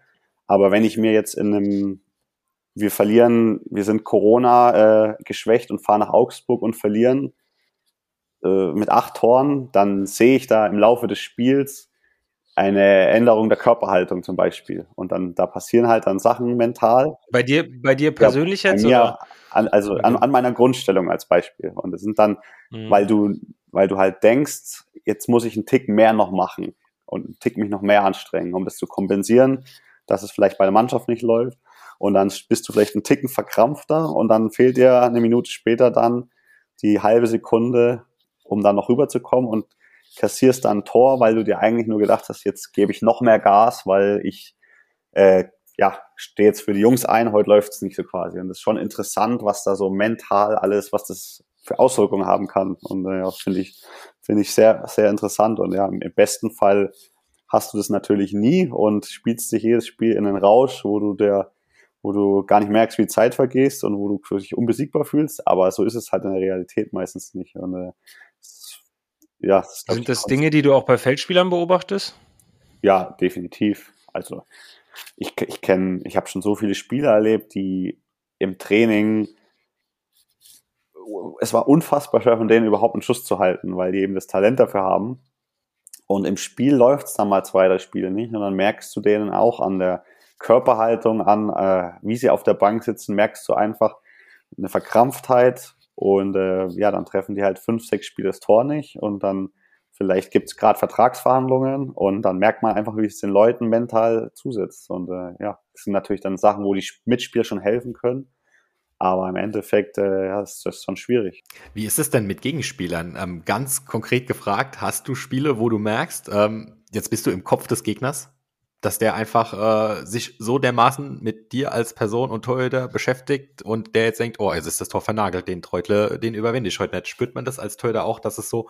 Aber wenn ich mir jetzt in einem, wir verlieren, wir sind Corona äh, geschwächt und fahren nach Augsburg und verlieren äh, mit acht Toren, dann sehe ich da im Laufe des Spiels eine Änderung der Körperhaltung zum Beispiel. Und dann, da passieren halt dann Sachen mental. Bei dir, bei dir persönlich ja, jetzt? Mir, oder? An, also okay. an, an, meiner Grundstellung als Beispiel. Und das sind dann, mhm. weil du, weil du halt denkst, jetzt muss ich einen Tick mehr noch machen und einen Tick mich noch mehr anstrengen, um das zu kompensieren, dass es vielleicht bei der Mannschaft nicht läuft. Und dann bist du vielleicht einen Ticken verkrampfter und dann fehlt dir eine Minute später dann die halbe Sekunde, um dann noch rüberzukommen und kassierst dann ein Tor, weil du dir eigentlich nur gedacht hast, jetzt gebe ich noch mehr Gas, weil ich äh, ja stehe jetzt für die Jungs ein, heute läuft es nicht so quasi. Und das ist schon interessant, was da so mental alles, was das für Auswirkungen haben kann. Und äh, ja, finde ich, finde ich sehr, sehr interessant. Und ja, im besten Fall hast du das natürlich nie und spielst dich jedes Spiel in einen Rausch, wo du der, wo du gar nicht merkst, wie Zeit vergehst und wo du dich unbesiegbar fühlst. Aber so ist es halt in der Realität meistens nicht. Und äh, ja. Das Sind das Dinge, die du auch bei Feldspielern beobachtest? Ja, definitiv. Also ich, ich kenne, ich habe schon so viele Spieler erlebt, die im Training es war unfassbar schwer von denen überhaupt einen Schuss zu halten, weil die eben das Talent dafür haben. Und im Spiel läuft es dann mal zwei, drei Spiele nicht. Und dann merkst du denen auch an der Körperhaltung, an äh, wie sie auf der Bank sitzen, merkst du einfach eine Verkrampftheit und äh, ja, dann treffen die halt fünf, sechs Spiele das Tor nicht und dann vielleicht gibt es gerade Vertragsverhandlungen und dann merkt man einfach, wie es den Leuten mental zusetzt. Und äh, ja, das sind natürlich dann Sachen, wo die Mitspieler schon helfen können. Aber im Endeffekt äh, ja, ist das schon schwierig. Wie ist es denn mit Gegenspielern? Ähm, ganz konkret gefragt, hast du Spiele, wo du merkst, ähm, jetzt bist du im Kopf des Gegners? Dass der einfach äh, sich so dermaßen mit dir als Person und Torhüter beschäftigt und der jetzt denkt, oh, jetzt ist das Tor vernagelt, den Treutle, den überwinde ich heute nicht. Spürt man das als Torhüter auch, dass es so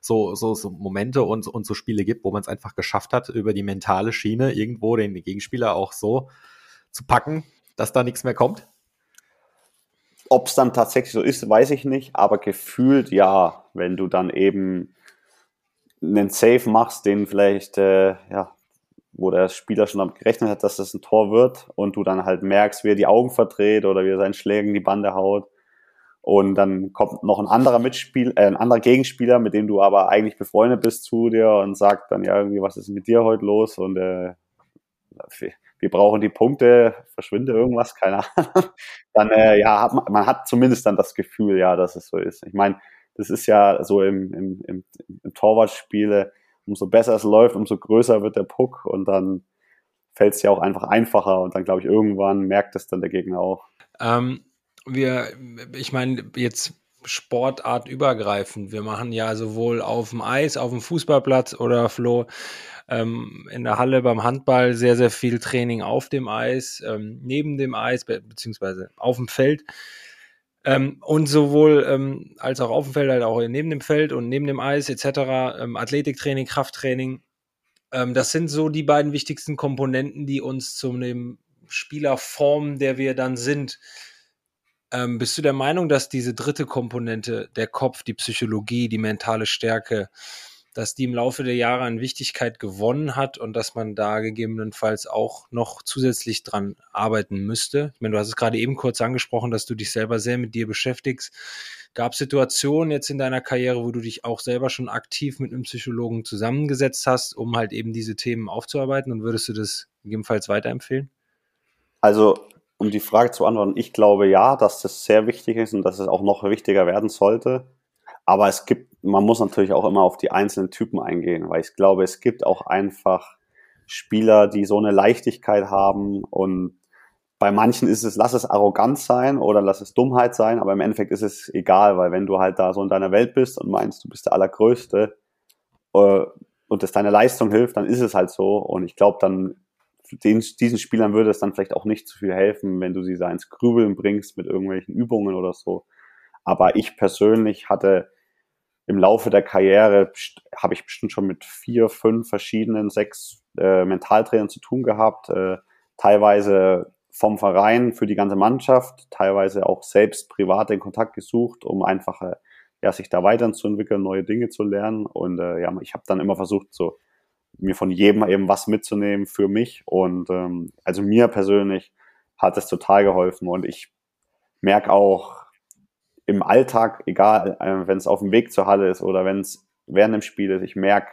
so, so, so Momente und, und so Spiele gibt, wo man es einfach geschafft hat, über die mentale Schiene irgendwo den Gegenspieler auch so zu packen, dass da nichts mehr kommt? Ob es dann tatsächlich so ist, weiß ich nicht, aber gefühlt ja, wenn du dann eben einen Save machst, den vielleicht äh, ja, wo der Spieler schon damit gerechnet hat, dass das ein Tor wird und du dann halt merkst, wie er die Augen verdreht oder wie er seinen Schlägen die Bande haut. Und dann kommt noch ein anderer Mitspiel, äh, ein anderer Gegenspieler, mit dem du aber eigentlich befreundet bist zu dir und sagt dann ja irgendwie, was ist mit dir heute los? Und äh, wir brauchen die Punkte, verschwinde irgendwas, keine Ahnung. Dann äh, ja, hat man, man hat zumindest dann das Gefühl, ja, dass es so ist. Ich meine, das ist ja so im, im, im, im Torwartspiele, umso besser es läuft, umso größer wird der Puck und dann fällt es ja auch einfach einfacher und dann glaube ich irgendwann merkt es dann der Gegner auch. Ähm, wir, ich meine jetzt Sportart übergreifend. Wir machen ja sowohl auf dem Eis, auf dem Fußballplatz oder Flo ähm, in der Halle beim Handball sehr, sehr viel Training auf dem Eis, ähm, neben dem Eis, be beziehungsweise auf dem Feld. Ähm, und sowohl ähm, als auch auf dem Feld, halt auch neben dem Feld und neben dem Eis etc. Ähm, Athletiktraining, Krafttraining. Ähm, das sind so die beiden wichtigsten Komponenten, die uns zu einem Spieler formen, der wir dann sind. Ähm, bist du der Meinung, dass diese dritte Komponente, der Kopf, die Psychologie, die mentale Stärke, dass die im Laufe der Jahre an Wichtigkeit gewonnen hat und dass man da gegebenenfalls auch noch zusätzlich dran arbeiten müsste. Ich meine, du hast es gerade eben kurz angesprochen, dass du dich selber sehr mit dir beschäftigst, Gab es Situationen jetzt in deiner Karriere, wo du dich auch selber schon aktiv mit einem Psychologen zusammengesetzt hast, um halt eben diese Themen aufzuarbeiten? Und würdest du das gegebenenfalls weiterempfehlen? Also, um die Frage zu beantworten, ich glaube ja, dass das sehr wichtig ist und dass es auch noch wichtiger werden sollte. Aber es gibt, man muss natürlich auch immer auf die einzelnen Typen eingehen, weil ich glaube, es gibt auch einfach Spieler, die so eine Leichtigkeit haben und bei manchen ist es, lass es Arroganz sein oder lass es Dummheit sein, aber im Endeffekt ist es egal, weil wenn du halt da so in deiner Welt bist und meinst, du bist der Allergrößte äh, und es deine Leistung hilft, dann ist es halt so. Und ich glaube, dann den, diesen Spielern würde es dann vielleicht auch nicht zu viel helfen, wenn du sie da ins Grübeln bringst mit irgendwelchen Übungen oder so. Aber ich persönlich hatte im Laufe der Karriere, habe ich bestimmt schon mit vier, fünf verschiedenen, sechs äh, Mentaltrainern zu tun gehabt. Äh, teilweise vom Verein für die ganze Mannschaft, teilweise auch selbst privat in Kontakt gesucht, um einfach äh, ja, sich da weiterzuentwickeln, neue Dinge zu lernen. Und äh, ja, ich habe dann immer versucht, so mir von jedem eben was mitzunehmen für mich. Und ähm, also mir persönlich hat es total geholfen. Und ich merke auch im Alltag, egal, äh, wenn es auf dem Weg zur Halle ist oder wenn es während dem Spiel ist, ich merke,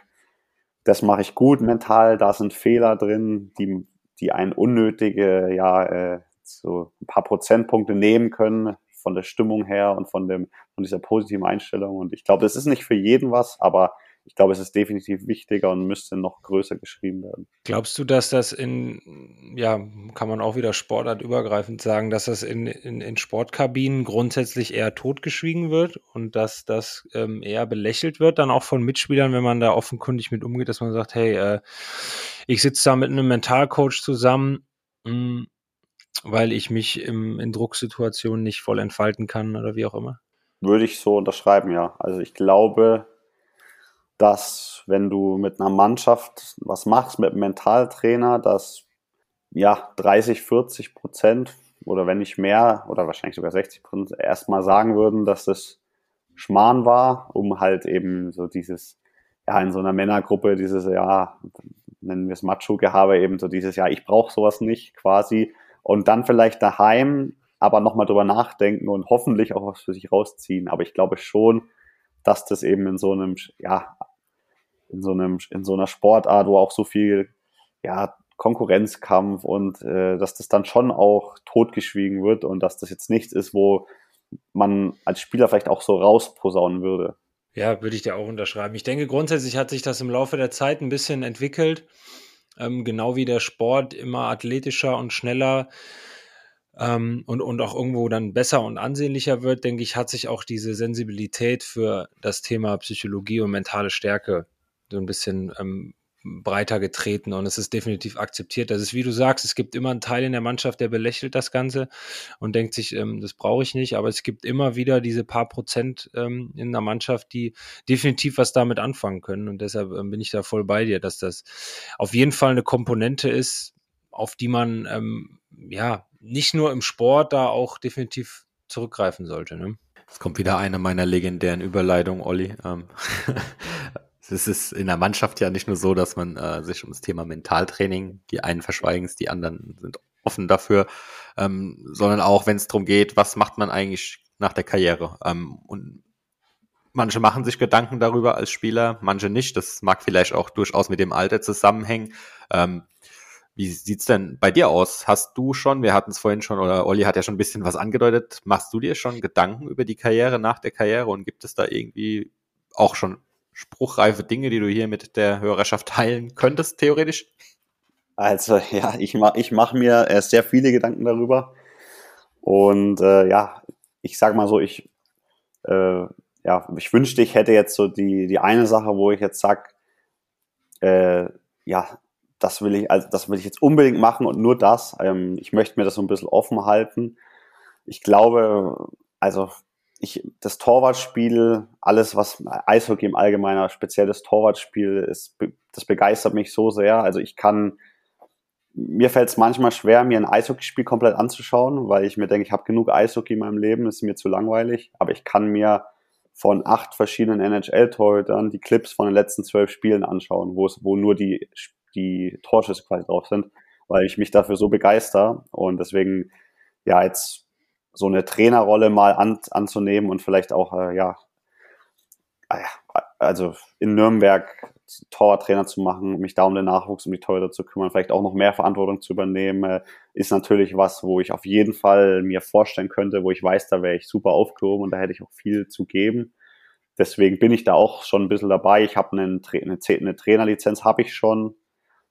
das mache ich gut mental, da sind Fehler drin, die die ein unnötige, ja, äh, so ein paar Prozentpunkte nehmen können von der Stimmung her und von dem, von dieser positiven Einstellung. Und ich glaube, das ist nicht für jeden was, aber ich glaube, es ist definitiv wichtiger und müsste noch größer geschrieben werden. Glaubst du, dass das in, ja, kann man auch wieder sportartübergreifend sagen, dass das in, in, in Sportkabinen grundsätzlich eher totgeschwiegen wird und dass das ähm, eher belächelt wird, dann auch von Mitspielern, wenn man da offenkundig mit umgeht, dass man sagt, hey, äh, ich sitze da mit einem Mentalcoach zusammen, mh, hm, weil ich mich im, in Drucksituationen nicht voll entfalten kann oder wie auch immer? Würde ich so unterschreiben, ja. Also ich glaube, dass wenn du mit einer Mannschaft was machst, mit einem Mentaltrainer, dass ja 30, 40 Prozent oder wenn nicht mehr oder wahrscheinlich sogar 60 Prozent erstmal sagen würden, dass das Schmarrn war, um halt eben so dieses, ja, in so einer Männergruppe dieses, ja, nennen wir es Macho-Gehabe, eben so dieses, ja, ich brauche sowas nicht quasi und dann vielleicht daheim aber nochmal drüber nachdenken und hoffentlich auch was für sich rausziehen. Aber ich glaube schon, dass das eben in so einem, ja, in so einem, in so einer Sportart, wo auch so viel, ja, Konkurrenzkampf und äh, dass das dann schon auch totgeschwiegen wird und dass das jetzt nichts ist, wo man als Spieler vielleicht auch so rausposaunen würde. Ja, würde ich dir auch unterschreiben. Ich denke, grundsätzlich hat sich das im Laufe der Zeit ein bisschen entwickelt. Ähm, genau wie der Sport immer athletischer und schneller ähm, und, und auch irgendwo dann besser und ansehnlicher wird, denke ich, hat sich auch diese Sensibilität für das Thema Psychologie und mentale Stärke so ein bisschen ähm, breiter getreten. Und es ist definitiv akzeptiert. Das ist, wie du sagst, es gibt immer einen Teil in der Mannschaft, der belächelt das Ganze und denkt sich, ähm, das brauche ich nicht, aber es gibt immer wieder diese paar Prozent ähm, in der Mannschaft, die definitiv was damit anfangen können. Und deshalb ähm, bin ich da voll bei dir, dass das auf jeden Fall eine Komponente ist, auf die man ähm, ja nicht nur im Sport da auch definitiv zurückgreifen sollte. Ne? Es kommt wieder eine meiner legendären Überleitungen, Olli. Ähm, es ist in der Mannschaft ja nicht nur so, dass man äh, sich um das Thema Mentaltraining, die einen verschweigen es, die anderen sind offen dafür, ähm, sondern auch, wenn es darum geht, was macht man eigentlich nach der Karriere. Ähm, und manche machen sich Gedanken darüber als Spieler, manche nicht. Das mag vielleicht auch durchaus mit dem Alter zusammenhängen. Ähm, wie sieht's denn bei dir aus? Hast du schon, wir hatten es vorhin schon, oder Olli hat ja schon ein bisschen was angedeutet, machst du dir schon Gedanken über die Karriere nach der Karriere und gibt es da irgendwie auch schon spruchreife Dinge, die du hier mit der Hörerschaft teilen könntest, theoretisch? Also ja, ich mache ich mach mir äh, sehr viele Gedanken darüber. Und äh, ja, ich sag mal so, ich, äh, ja, ich wünschte, ich hätte jetzt so die, die eine Sache, wo ich jetzt sag, äh, ja, das will ich, also das will ich jetzt unbedingt machen und nur das. Ähm, ich möchte mir das so ein bisschen offen halten. Ich glaube, also ich, das Torwartspiel, alles was Eishockey im Allgemeinen, speziell das Torwartspiel, ist, das begeistert mich so sehr. Also ich kann, mir fällt es manchmal schwer, mir ein Eishockeyspiel komplett anzuschauen, weil ich mir denke, ich habe genug Eishockey in meinem Leben, ist mir zu langweilig. Aber ich kann mir von acht verschiedenen NHL-Torhütern die Clips von den letzten zwölf Spielen anschauen, wo es, wo nur die, die Torschüsse quasi drauf sind, weil ich mich dafür so begeister. Und deswegen, ja, jetzt so eine Trainerrolle mal an, anzunehmen und vielleicht auch, äh, ja, ah also in Nürnberg Torwarttrainer zu machen, mich da um den Nachwuchs, um die Torhüter zu kümmern, vielleicht auch noch mehr Verantwortung zu übernehmen, äh, ist natürlich was, wo ich auf jeden Fall mir vorstellen könnte, wo ich weiß, da wäre ich super aufgehoben und da hätte ich auch viel zu geben. Deswegen bin ich da auch schon ein bisschen dabei. Ich habe eine, eine, eine Trainerlizenz, habe ich schon.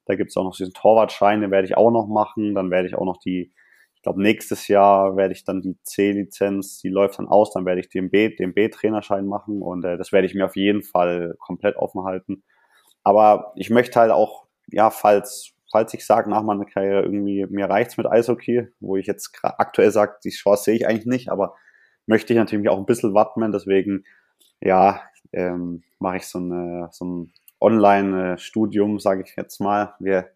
Da gibt es auch noch diesen Torwartschein, den werde ich auch noch machen. Dann werde ich auch noch die, ich glaube, nächstes Jahr werde ich dann die C-Lizenz, die läuft dann aus, dann werde ich den B, den B-Trainerschein machen und äh, das werde ich mir auf jeden Fall komplett offen halten. Aber ich möchte halt auch, ja, falls, falls ich sage, nach meiner Karriere irgendwie, mir reicht's mit Eishockey, wo ich jetzt aktuell sage, die Chance sehe ich eigentlich nicht, aber möchte ich natürlich auch ein bisschen wappnen, deswegen, ja, ähm, mache ich so, eine, so ein Online-Studium, sage ich jetzt mal. Wir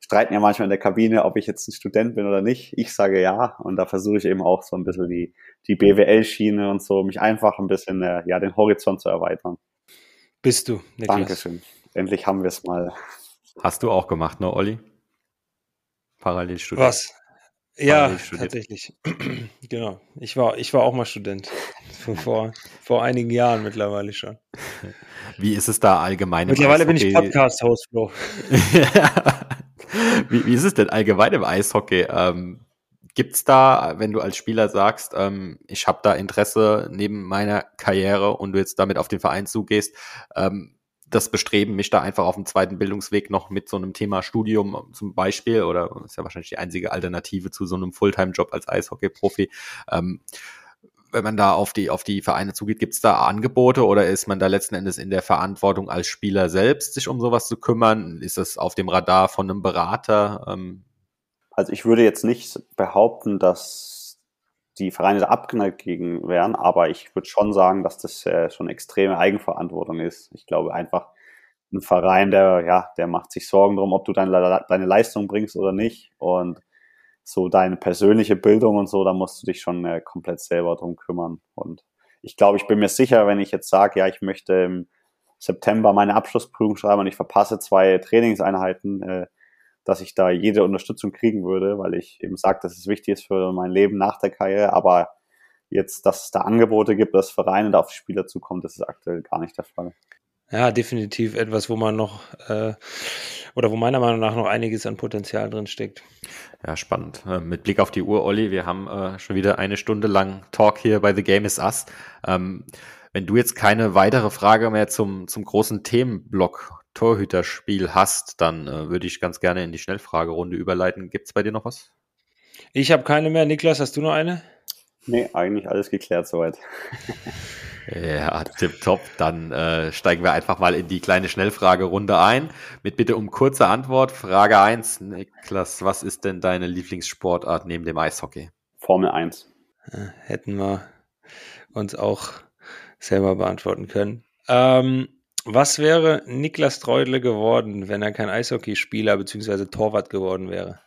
streiten ja manchmal in der Kabine, ob ich jetzt ein Student bin oder nicht. Ich sage ja und da versuche ich eben auch so ein bisschen die, die BWL-Schiene und so, mich einfach ein bisschen, äh, ja, den Horizont zu erweitern. Bist du, Niklas. Dankeschön. Endlich haben wir es mal. Hast du auch gemacht, ne, Olli? Parallel studiert. Was? Ja, tatsächlich. genau. Ich war, ich war auch mal Student. Vor, vor einigen Jahren mittlerweile schon. Wie ist es da allgemein? Mittlerweile bin ich Podcast-Host, Bro. wie, wie ist es denn allgemein im Eishockey? Ähm, Gibt es da, wenn du als Spieler sagst, ähm, ich habe da Interesse neben meiner Karriere und du jetzt damit auf den Verein zugehst, ähm, das Bestreben, mich da einfach auf dem zweiten Bildungsweg noch mit so einem Thema Studium zum Beispiel, oder ist ja wahrscheinlich die einzige Alternative zu so einem Fulltime-Job als Eishockey-Profi, ähm, wenn man da auf die, auf die Vereine zugeht, gibt es da Angebote oder ist man da letzten Endes in der Verantwortung als Spieler selbst, sich um sowas zu kümmern? Ist das auf dem Radar von einem Berater? Ähm? Also ich würde jetzt nicht behaupten, dass die Vereine da abgeneigt gegen wären, aber ich würde schon sagen, dass das äh, schon extreme Eigenverantwortung ist. Ich glaube einfach, ein Verein, der, ja, der macht sich Sorgen darum, ob du deine, deine Leistung bringst oder nicht. Und so deine persönliche Bildung und so, da musst du dich schon äh, komplett selber drum kümmern. Und ich glaube, ich bin mir sicher, wenn ich jetzt sage, ja, ich möchte im September meine Abschlussprüfung schreiben und ich verpasse zwei Trainingseinheiten, äh, dass ich da jede Unterstützung kriegen würde, weil ich eben sage, dass es wichtig ist für mein Leben nach der Karriere, aber jetzt, dass es da Angebote gibt, dass Vereine da auf die Spieler zukommen, das ist aktuell gar nicht der Fall. Ja, definitiv etwas, wo man noch äh, oder wo meiner Meinung nach noch einiges an Potenzial drin steckt. Ja, spannend. Äh, mit Blick auf die Uhr, Olli, wir haben äh, schon wieder eine Stunde lang Talk hier bei The Game is Us. Ähm, wenn du jetzt keine weitere Frage mehr zum, zum großen Themenblock Torhüterspiel hast, dann äh, würde ich ganz gerne in die Schnellfragerunde überleiten. Gibt es bei dir noch was? Ich habe keine mehr. Niklas, hast du noch eine? Nee, eigentlich alles geklärt soweit. Ja, tipptopp. Dann äh, steigen wir einfach mal in die kleine Schnellfragerunde ein. Mit bitte um kurze Antwort. Frage 1. Niklas, was ist denn deine Lieblingssportart neben dem Eishockey? Formel 1. hätten wir uns auch selber beantworten können. Ähm, was wäre Niklas Treudle geworden, wenn er kein Eishockeyspieler bzw. Torwart geworden wäre?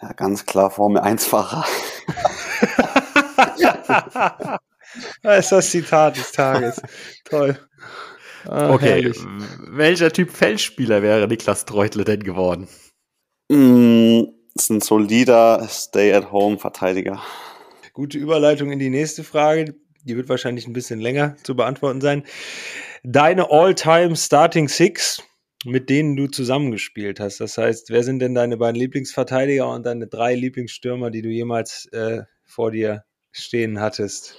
Ja, ganz klar Formel 1-Fahrer. Das ist das Zitat des Tages. Toll. Ah, okay, herrlich. welcher Typ Feldspieler wäre Niklas Treutle denn geworden? Mm, ist ein solider Stay-at-Home-Verteidiger. Gute Überleitung in die nächste Frage. Die wird wahrscheinlich ein bisschen länger zu beantworten sein. Deine All-Time Starting Six, mit denen du zusammengespielt hast. Das heißt, wer sind denn deine beiden Lieblingsverteidiger und deine drei Lieblingsstürmer, die du jemals äh, vor dir stehen hattest?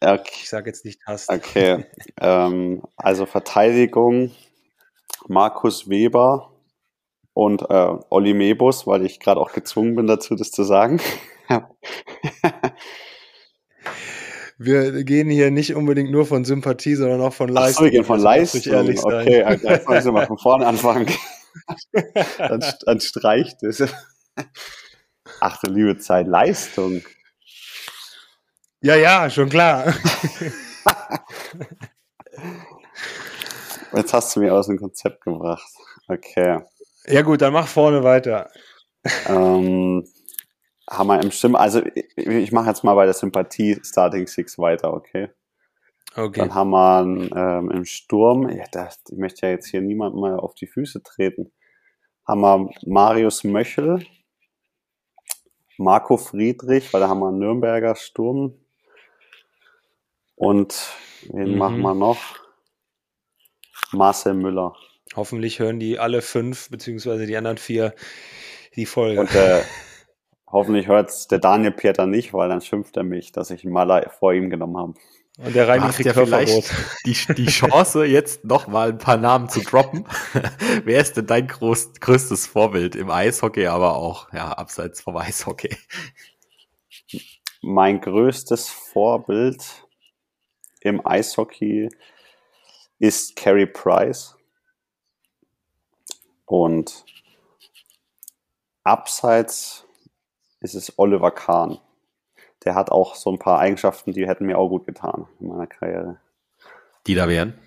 Okay. Ich sage jetzt nicht hast. Okay. ähm, also Verteidigung Markus Weber und äh, Olli Mebus, weil ich gerade auch gezwungen bin dazu, das zu sagen. wir gehen hier nicht unbedingt nur von Sympathie, sondern auch von Leistung. Ach so, wir gehen von Leistung. Ehrlich okay, also, jetzt müssen wir mal von vorne anfangen. dann, dann streicht es. Ach du liebe Zeit, Leistung. Ja, ja, schon klar. Jetzt hast du mich aus dem Konzept gebracht. Okay. Ja gut, dann mach vorne weiter. Ähm, haben wir im Stimmen, also ich, ich mache jetzt mal bei der Sympathie Starting Six weiter, okay? Okay. Dann haben wir ähm, im Sturm, ja, das, ich möchte ja jetzt hier niemand mal auf die Füße treten, haben wir Marius Möchel, Marco Friedrich, weil da haben wir einen Nürnberger Sturm. Und wen Mhm. machen wir noch? Marcel Müller. Hoffentlich hören die alle fünf, beziehungsweise die anderen vier, die Folge. Und äh, hoffentlich hört's der Daniel Pieter nicht, weil dann schimpft er mich, dass ich einen Maler vor ihm genommen habe. Und der Reimi kriegt ja vielleicht die, die Chance, jetzt noch mal ein paar Namen zu droppen. Wer ist denn dein groß, größtes Vorbild im Eishockey, aber auch ja, abseits vom Eishockey? Mein größtes Vorbild im Eishockey ist Carey Price. Und abseits ist es Oliver Kahn. Der hat auch so ein paar Eigenschaften, die hätten mir auch gut getan in meiner Karriere. Die da wären?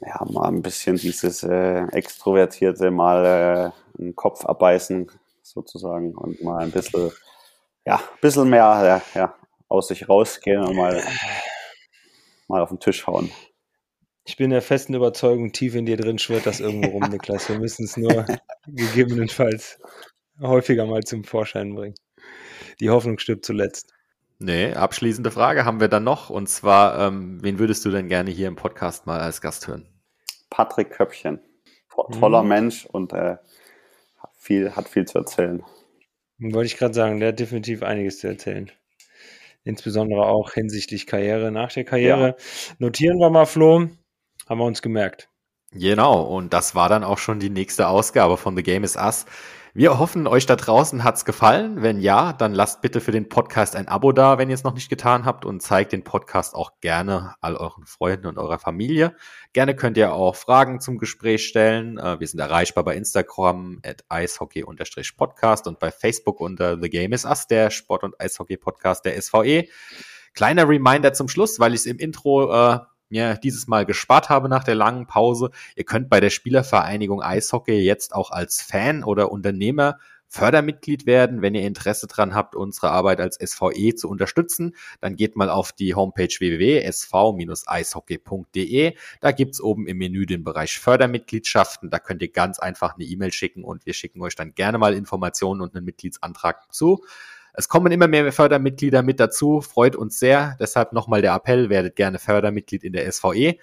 Ja, mal ein bisschen dieses äh, Extrovertierte, mal äh, einen Kopf abbeißen sozusagen und mal ein bisschen, ja, ein bisschen mehr ja, ja, aus sich rausgehen und mal, mal auf den Tisch hauen. Ich bin der festen Überzeugung, tief in dir drin schwirrt das irgendwo rum, Niklas. Wir müssen es nur gegebenenfalls häufiger mal zum Vorschein bringen. Die Hoffnung stirbt zuletzt. Nee, abschließende Frage haben wir dann noch. Und zwar, ähm, wen würdest du denn gerne hier im Podcast mal als Gast hören? Patrick Köppchen. To- Toller Mhm. Mensch und äh, viel, hat viel zu erzählen. Wollte ich gerade sagen, der hat definitiv einiges zu erzählen. Insbesondere auch hinsichtlich Karriere nach der Karriere. Notieren wir mal, Flo. Haben wir uns gemerkt. Genau, und das war dann auch schon die nächste Ausgabe von The Game is Us. Wir hoffen, euch da draußen hat's gefallen. Wenn ja, dann lasst bitte für den Podcast ein Abo da, wenn ihr es noch nicht getan habt und zeigt den Podcast auch gerne all euren Freunden und eurer Familie. Gerne könnt ihr auch Fragen zum Gespräch stellen. Äh, Wir sind erreichbar bei Instagram at eishockey-podcast und bei Facebook unter The Game is Us, der Sport- und Eishockey-Podcast der SVE. Kleiner Reminder zum Schluss, weil ich es im Intro äh, mir dieses Mal gespart habe nach der langen Pause. Ihr könnt bei der Spielervereinigung Eishockey jetzt auch als Fan oder Unternehmer Fördermitglied werden. Wenn ihr Interesse dran habt, unsere Arbeit als SVE zu unterstützen, dann geht mal auf die Homepage www.sv-eishockey.de. Da gibt's oben im Menü den Bereich Fördermitgliedschaften. Da könnt ihr ganz einfach eine E-Mail schicken und wir schicken euch dann gerne mal Informationen und einen Mitgliedsantrag zu. Es kommen immer mehr Fördermitglieder mit dazu, freut uns sehr. Deshalb nochmal der Appell, werdet gerne Fördermitglied in der SVE.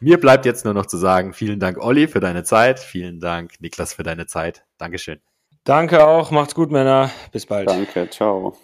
Mir bleibt jetzt nur noch zu sagen, vielen Dank Olli für deine Zeit, vielen Dank Niklas für deine Zeit. Dankeschön. Danke auch. Macht's gut, Männer. Bis bald. Danke, ciao.